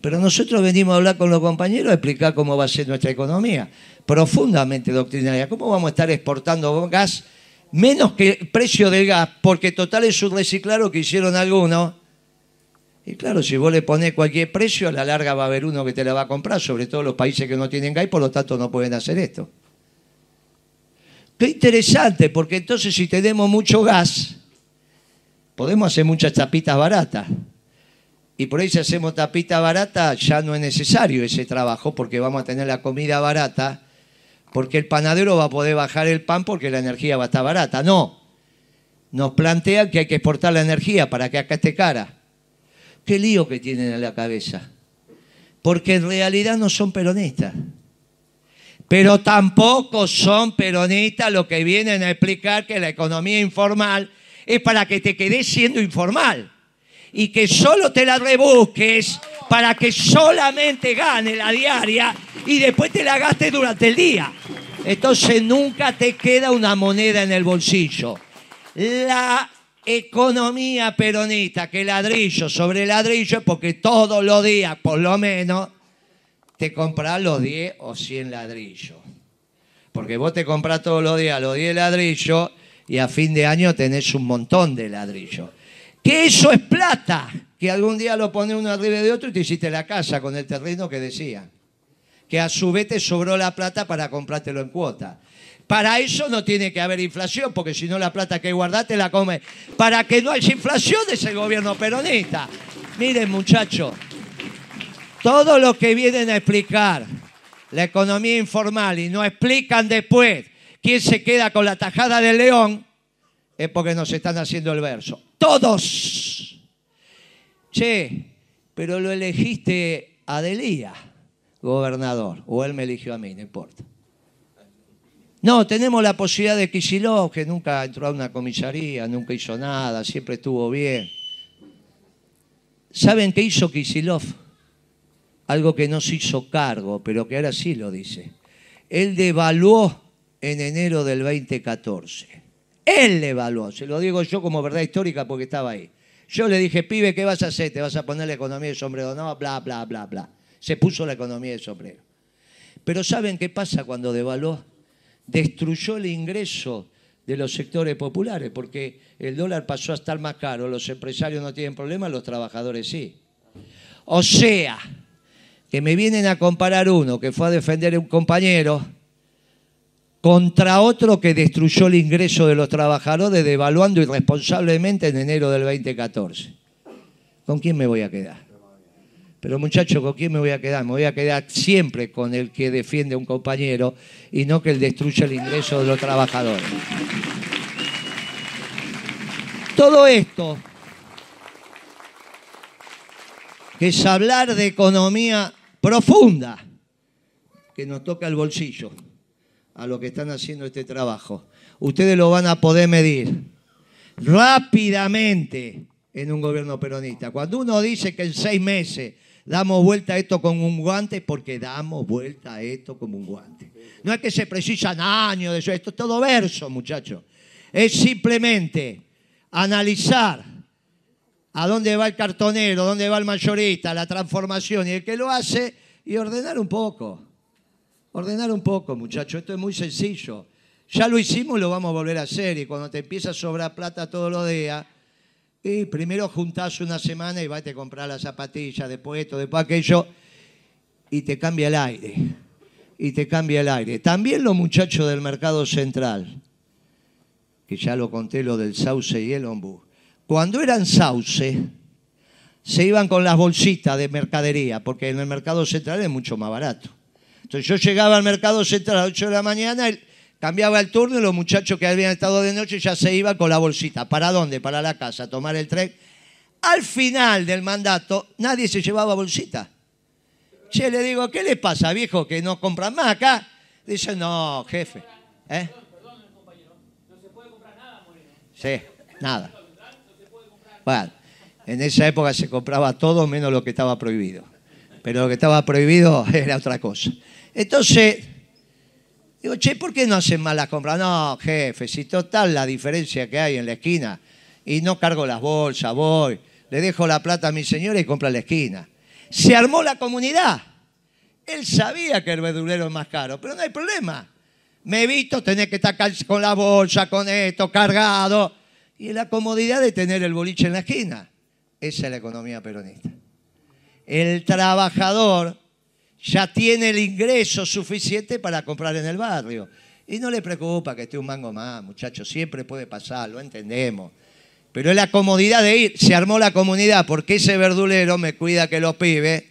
Pero nosotros venimos a hablar con los compañeros a explicar cómo va a ser nuestra economía. Profundamente doctrinaria. ¿Cómo vamos a estar exportando gas menos que el precio del gas? Porque total es un reciclado que hicieron algunos. Y claro, si vos le ponés cualquier precio, a la larga va a haber uno que te la va a comprar, sobre todo los países que no tienen gas y por lo tanto no pueden hacer esto. Qué interesante, porque entonces si tenemos mucho gas, podemos hacer muchas tapitas baratas. Y por ahí si hacemos tapitas baratas ya no es necesario ese trabajo porque vamos a tener la comida barata, porque el panadero va a poder bajar el pan porque la energía va a estar barata. No, nos plantean que hay que exportar la energía para que acá esté cara. Qué lío que tienen en la cabeza. Porque en realidad no son peronistas. Pero tampoco son peronistas los que vienen a explicar que la economía informal es para que te quedes siendo informal y que solo te la rebusques para que solamente gane la diaria y después te la gastes durante el día. Entonces nunca te queda una moneda en el bolsillo. La economía peronista, que ladrillo sobre ladrillo, porque todos los días, por lo menos, te compras los 10 o 100 ladrillos. Porque vos te compras todos los días los 10 ladrillos y a fin de año tenés un montón de ladrillos. Que eso es plata, que algún día lo pones uno arriba de otro y te hiciste la casa con el terreno que decía. Que a su vez te sobró la plata para comprártelo en cuota. Para eso no tiene que haber inflación, porque si no la plata que guardaste la come. Para que no haya inflación es el gobierno peronista. Miren muchachos, todo lo que vienen a explicar la economía informal y no explican después quién se queda con la tajada del león, es porque nos están haciendo el verso. Todos. Che, pero lo elegiste a gobernador, o él me eligió a mí, no importa. No, tenemos la posibilidad de Kisilov, que nunca entró a una comisaría, nunca hizo nada, siempre estuvo bien. ¿Saben qué hizo Kisilov? Algo que no se hizo cargo, pero que ahora sí lo dice. Él devaluó en enero del 2014. Él devaluó, se lo digo yo como verdad histórica porque estaba ahí. Yo le dije, pibe, ¿qué vas a hacer? ¿Te vas a poner la economía de sombrero? No, bla, bla, bla, bla. Se puso la economía de sombrero. Pero ¿saben qué pasa cuando devaluó? destruyó el ingreso de los sectores populares, porque el dólar pasó a estar más caro, los empresarios no tienen problemas, los trabajadores sí. O sea, que me vienen a comparar uno que fue a defender a un compañero contra otro que destruyó el ingreso de los trabajadores devaluando irresponsablemente en enero del 2014. ¿Con quién me voy a quedar? Pero muchachos, ¿con quién me voy a quedar? Me voy a quedar siempre con el que defiende a un compañero y no que él destruya el ingreso de los trabajadores. Todo esto, que es hablar de economía profunda, que nos toca el bolsillo a lo que están haciendo este trabajo. Ustedes lo van a poder medir rápidamente en un gobierno peronista. Cuando uno dice que en seis meses damos vuelta a esto con un guante porque damos vuelta a esto como un guante. No es que se precisan años de eso, esto es todo verso, muchachos. Es simplemente analizar a dónde va el cartonero, dónde va el mayorista, la transformación y el que lo hace y ordenar un poco. Ordenar un poco, muchachos, esto es muy sencillo. Ya lo hicimos, lo vamos a volver a hacer y cuando te empieza a sobrar plata todos los días, y primero juntás una semana y vas a comprar las zapatillas, después esto, después aquello, y te cambia el aire. Y te cambia el aire. También los muchachos del mercado central, que ya lo conté, lo del sauce y el ombú. Cuando eran sauce, se iban con las bolsitas de mercadería, porque en el mercado central es mucho más barato. Entonces yo llegaba al mercado central a las 8 de la mañana, Cambiaba el turno y los muchachos que habían estado de noche ya se iban con la bolsita. ¿Para dónde? Para la casa, a tomar el tren. Al final del mandato, nadie se llevaba bolsita. Che, le digo, ¿qué le pasa, viejo, que no compran más acá? Dice, no, jefe. ¿Eh? Sí, nada. Bueno, en esa época se compraba todo menos lo que estaba prohibido. Pero lo que estaba prohibido era otra cosa. Entonces, Digo, che, ¿por qué no hacen más las compras? No, jefe, si total la diferencia que hay en la esquina y no cargo las bolsas, voy, le dejo la plata a mi señora y compra la esquina. Se armó la comunidad. Él sabía que el verdulero es más caro, pero no hay problema. Me he visto tener que estar con la bolsa, con esto, cargado. Y la comodidad de tener el boliche en la esquina. Esa es la economía peronista. El trabajador ya tiene el ingreso suficiente para comprar en el barrio. Y no le preocupa que esté un mango más, muchachos, siempre puede pasar, lo entendemos. Pero es la comodidad de ir, se armó la comunidad, porque ese verdulero me cuida que los pibes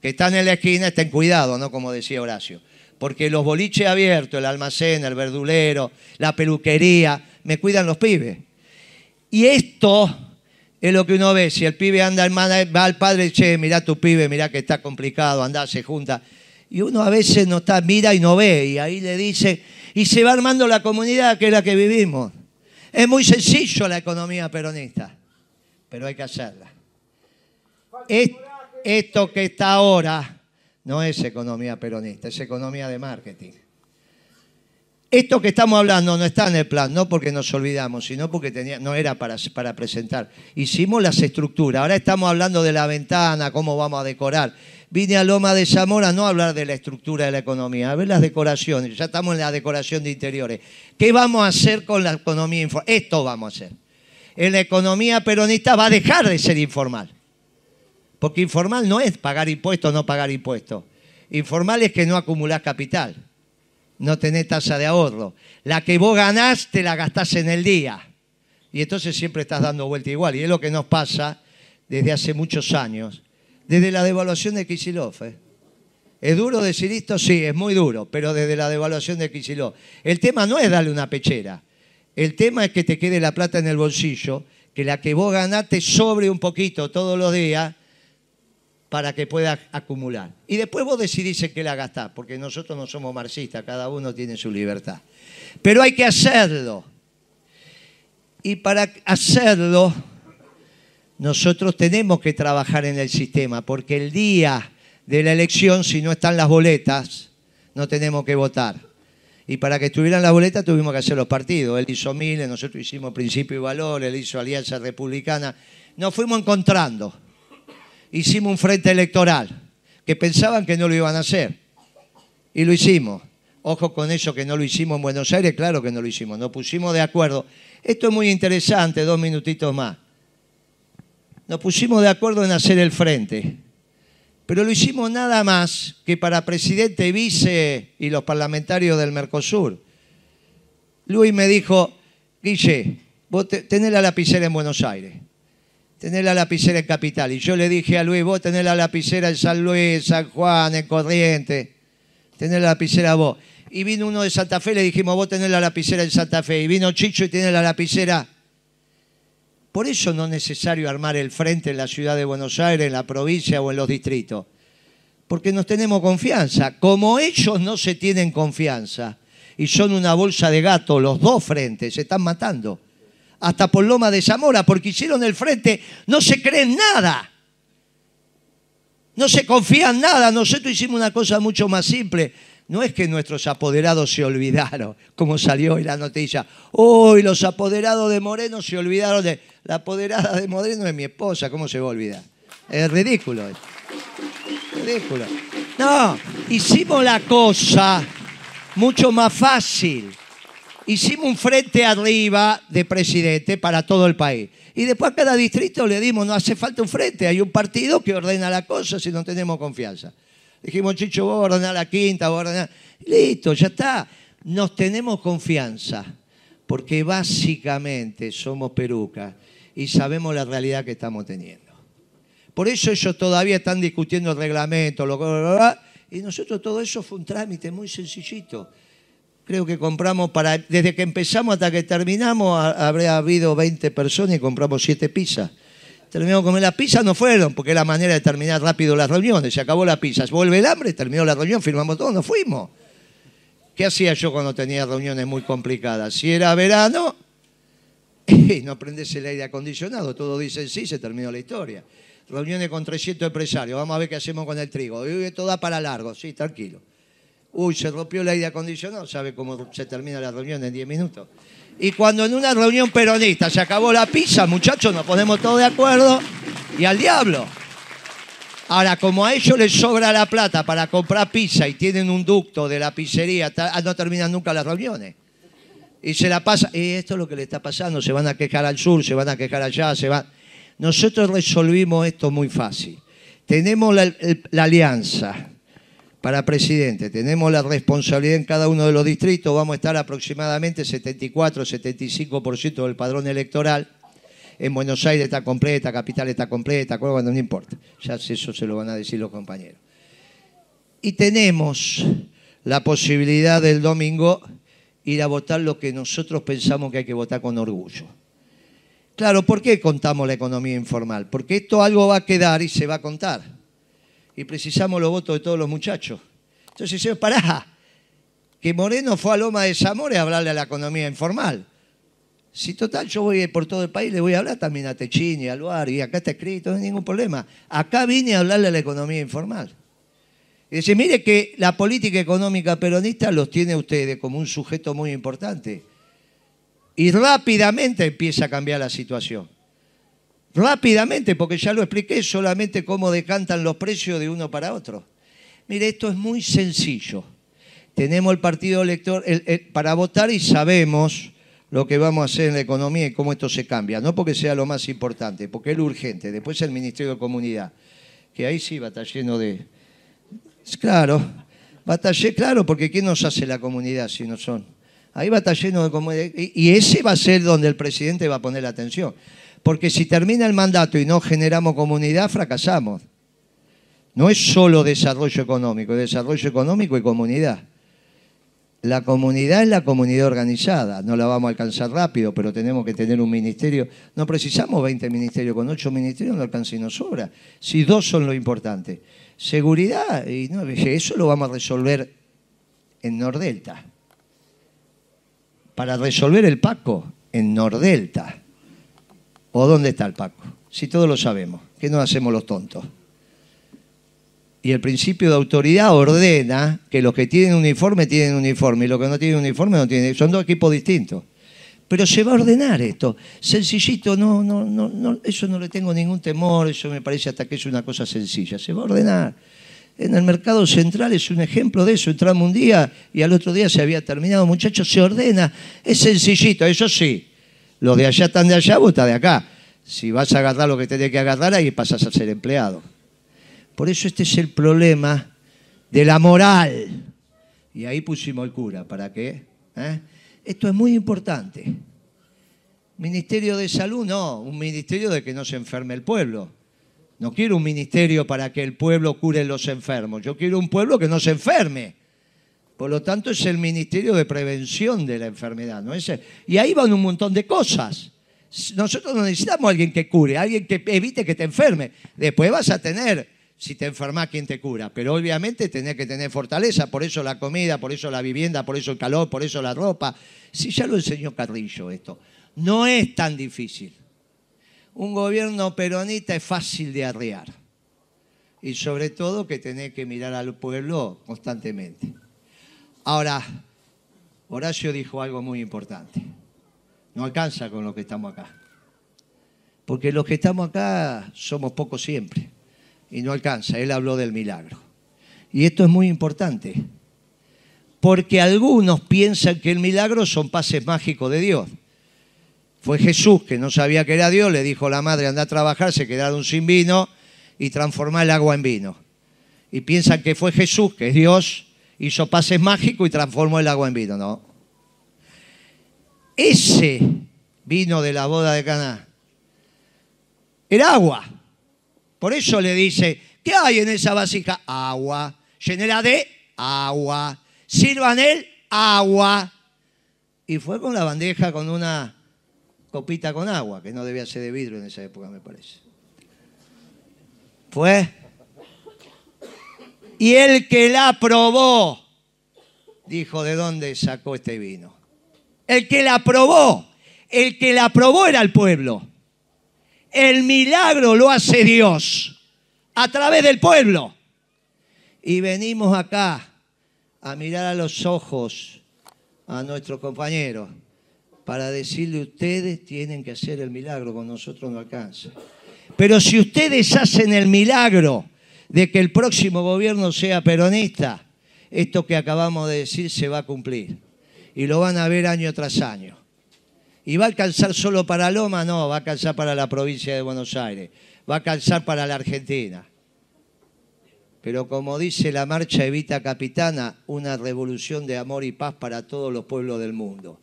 que están en la esquina estén cuidados, ¿no? Como decía Horacio. Porque los boliches abiertos, el almacén, el verdulero, la peluquería, me cuidan los pibes. Y esto es lo que uno ve. Si el pibe anda, va al padre, che, mirá tu pibe, mirá que está complicado, anda, se junta. Y uno a veces no está, mira y no ve, y ahí le dice, y se va armando la comunidad que es la que vivimos. Es muy sencillo la economía peronista, pero hay que hacerla. Es- esto que está ahora no es economía peronista, es economía de marketing. Esto que estamos hablando no está en el plan, no porque nos olvidamos, sino porque no era para, para presentar. Hicimos las estructuras, ahora estamos hablando de la ventana, cómo vamos a decorar. Vine a Loma de Zamora no a hablar de la estructura de la economía, a ver las decoraciones, ya estamos en la decoración de interiores. ¿Qué vamos a hacer con la economía informal? Esto vamos a hacer. En la economía peronista va a dejar de ser informal. Porque informal no es pagar impuestos o no pagar impuestos. Informal es que no acumulás capital no tenés tasa de ahorro. La que vos ganás, te la gastás en el día. Y entonces siempre estás dando vuelta igual. Y es lo que nos pasa desde hace muchos años. Desde la devaluación de Kicillof. ¿eh? ¿Es duro decir esto? Sí, es muy duro, pero desde la devaluación de Kicillof. El tema no es darle una pechera. El tema es que te quede la plata en el bolsillo, que la que vos ganás te sobre un poquito todos los días para que pueda acumular. Y después vos decidís en qué la gastás, porque nosotros no somos marxistas, cada uno tiene su libertad. Pero hay que hacerlo. Y para hacerlo, nosotros tenemos que trabajar en el sistema, porque el día de la elección, si no están las boletas, no tenemos que votar. Y para que estuvieran las boletas tuvimos que hacer los partidos. Él hizo Miles, nosotros hicimos Principio y Valor, él hizo Alianza Republicana. Nos fuimos encontrando hicimos un frente electoral que pensaban que no lo iban a hacer. Y lo hicimos. Ojo con eso que no lo hicimos en Buenos Aires, claro que no lo hicimos, nos pusimos de acuerdo. Esto es muy interesante, dos minutitos más. Nos pusimos de acuerdo en hacer el frente, pero lo hicimos nada más que para presidente, vice y los parlamentarios del Mercosur. Luis me dijo, Guille, vos te- tenés la lapicera en Buenos Aires tenés la lapicera en Capital. Y yo le dije a Luis, vos tenés la lapicera en San Luis, San Juan, en Corrientes. Tenés la lapicera vos. Y vino uno de Santa Fe, le dijimos, vos tenés la lapicera en Santa Fe. Y vino Chicho y tiene la lapicera. Por eso no es necesario armar el frente en la ciudad de Buenos Aires, en la provincia o en los distritos. Porque nos tenemos confianza. Como ellos no se tienen confianza y son una bolsa de gato, los dos frentes, se están matando hasta por Loma de Zamora, porque hicieron el frente, no se creen nada. No se confían nada. Nosotros hicimos una cosa mucho más simple. No es que nuestros apoderados se olvidaron, como salió hoy la noticia. Hoy los apoderados de Moreno se olvidaron de... La apoderada de Moreno es mi esposa, ¿cómo se va a olvidar? Es ridículo. Ridículo. No, hicimos la cosa mucho más fácil hicimos un frente arriba de presidente para todo el país. Y después a cada distrito le dimos, no hace falta un frente, hay un partido que ordena la cosa si no tenemos confianza. Dijimos, Chicho, vos ordenar la quinta, vos ordenar... Listo, ya está. Nos tenemos confianza, porque básicamente somos perucas y sabemos la realidad que estamos teniendo. Por eso ellos todavía están discutiendo el reglamento, lo- y nosotros todo eso fue un trámite muy sencillito. Creo que compramos para, desde que empezamos hasta que terminamos, ha- habría habido 20 personas y compramos 7 pizzas. Terminamos de comer las pizzas, no fueron, porque es la manera de terminar rápido las reuniones. Se acabó la pizza, vuelve el hambre, terminó la reunión, firmamos todo, nos fuimos. ¿Qué hacía yo cuando tenía reuniones muy complicadas? Si era verano, y no prendes el aire acondicionado, todos dicen sí, se terminó la historia. Reuniones con 300 empresarios, vamos a ver qué hacemos con el trigo. Uy, esto da para largo, sí, tranquilo. Uy, se rompió el aire acondicionado, ¿sabe cómo se termina la reunión en 10 minutos? Y cuando en una reunión peronista se acabó la pizza, muchachos, nos ponemos todos de acuerdo y al diablo. Ahora, como a ellos les sobra la plata para comprar pizza y tienen un ducto de la pizzería, ta- no terminan nunca las reuniones. Y se la pasa, y esto es lo que le está pasando, se van a quejar al sur, se van a quejar allá, se van... Nosotros resolvimos esto muy fácil. Tenemos la, la alianza para presidente, tenemos la responsabilidad en cada uno de los distritos, vamos a estar aproximadamente 74-75% del padrón electoral. En Buenos Aires está completa, Capital está completa, Córdoba no importa. Ya eso se lo van a decir los compañeros. Y tenemos la posibilidad del domingo ir a votar lo que nosotros pensamos que hay que votar con orgullo. Claro, ¿por qué contamos la economía informal? Porque esto algo va a quedar y se va a contar. Y precisamos los votos de todos los muchachos. Entonces, señor, pará, que Moreno fue a Loma de Zamora a hablarle a la economía informal. Si total yo voy por todo el país, le voy a hablar también a Techini, a Luar, y acá está escrito, no hay ningún problema. Acá vine a hablarle a la economía informal. Y dice, mire que la política económica peronista los tiene ustedes como un sujeto muy importante. Y rápidamente empieza a cambiar la situación. Rápidamente, porque ya lo expliqué, solamente cómo decantan los precios de uno para otro. Mire, esto es muy sencillo. Tenemos el partido elector para votar y sabemos lo que vamos a hacer en la economía y cómo esto se cambia. No porque sea lo más importante, porque es lo urgente. Después el Ministerio de Comunidad, que ahí sí estar lleno de... Claro, lleno, claro, porque ¿quién nos hace la comunidad si no son? Ahí estar lleno de. Y ese va a ser donde el presidente va a poner la atención. Porque si termina el mandato y no generamos comunidad, fracasamos. No es solo desarrollo económico, es desarrollo económico y comunidad. La comunidad es la comunidad organizada, no la vamos a alcanzar rápido, pero tenemos que tener un ministerio. No precisamos 20 ministerios, con 8 ministerios no alcanza y nos sobra. Si dos son lo importante. Seguridad, y eso lo vamos a resolver en Nordelta. Para resolver el Paco, en Nordelta. ¿O dónde está el Paco? Si todos lo sabemos, ¿qué nos hacemos los tontos? Y el principio de autoridad ordena que los que tienen uniforme tienen uniforme y los que no tienen uniforme no tienen. Son dos equipos distintos. Pero se va a ordenar esto. Sencillito, no, no, no, no, eso no le tengo ningún temor, eso me parece hasta que es una cosa sencilla. Se va a ordenar. En el mercado central es un ejemplo de eso. Entramos un día y al otro día se había terminado. Muchachos, se ordena. Es sencillito, eso sí. Los de allá están de allá, vos estás de acá. Si vas a agarrar lo que tenés que agarrar, ahí pasas a ser empleado. Por eso este es el problema de la moral. Y ahí pusimos el cura. ¿Para qué? ¿Eh? Esto es muy importante. Ministerio de Salud, no, un ministerio de que no se enferme el pueblo. No quiero un ministerio para que el pueblo cure los enfermos. Yo quiero un pueblo que no se enferme. Por lo tanto, es el ministerio de prevención de la enfermedad. ¿no? y ahí van un montón de cosas. Nosotros no necesitamos alguien que cure, alguien que evite que te enferme. Después vas a tener si te enfermas, ¿quién te cura? Pero obviamente tenés que tener fortaleza, por eso la comida, por eso la vivienda, por eso el calor, por eso la ropa. Si ya lo enseñó Carrillo esto. No es tan difícil. Un gobierno peronista es fácil de arrear. Y sobre todo que tenés que mirar al pueblo constantemente. Ahora, Horacio dijo algo muy importante. No alcanza con lo que estamos acá. Porque los que estamos acá somos pocos siempre y no alcanza. Él habló del milagro. Y esto es muy importante, porque algunos piensan que el milagro son pases mágicos de Dios. Fue Jesús que no sabía que era Dios, le dijo a la madre, anda a trabajar, se quedaron sin vino y transformar el agua en vino. Y piensan que fue Jesús, que es Dios, hizo pases mágicos y transformó el agua en vino. No. Ese vino de la boda de Caná era agua. Por eso le dice, ¿qué hay en esa vasija? Agua. Llénela de agua. Sirvan él agua. Y fue con la bandeja con una copita con agua, que no debía ser de vidrio en esa época, me parece. Fue. Y el que la probó, dijo, ¿de dónde sacó este vino? El que la probó, el que la probó era el pueblo. El milagro lo hace Dios a través del pueblo. Y venimos acá a mirar a los ojos a nuestros compañeros para decirle ustedes tienen que hacer el milagro, con nosotros no alcanza. Pero si ustedes hacen el milagro de que el próximo gobierno sea peronista, esto que acabamos de decir se va a cumplir. Y lo van a ver año tras año. ¿Y va a alcanzar solo para Loma? No, va a alcanzar para la provincia de Buenos Aires, va a alcanzar para la Argentina. Pero como dice la marcha Evita Capitana, una revolución de amor y paz para todos los pueblos del mundo.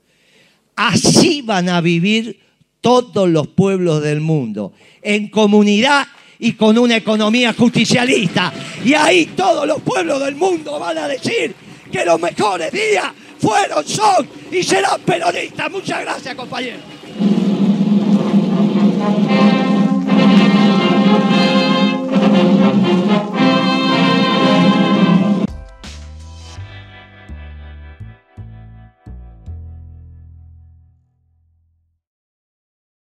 Así van a vivir todos los pueblos del mundo, en comunidad y con una economía justicialista. Y ahí todos los pueblos del mundo van a decir que los mejores días fueron, son y serán peronistas. Muchas gracias, compañeros.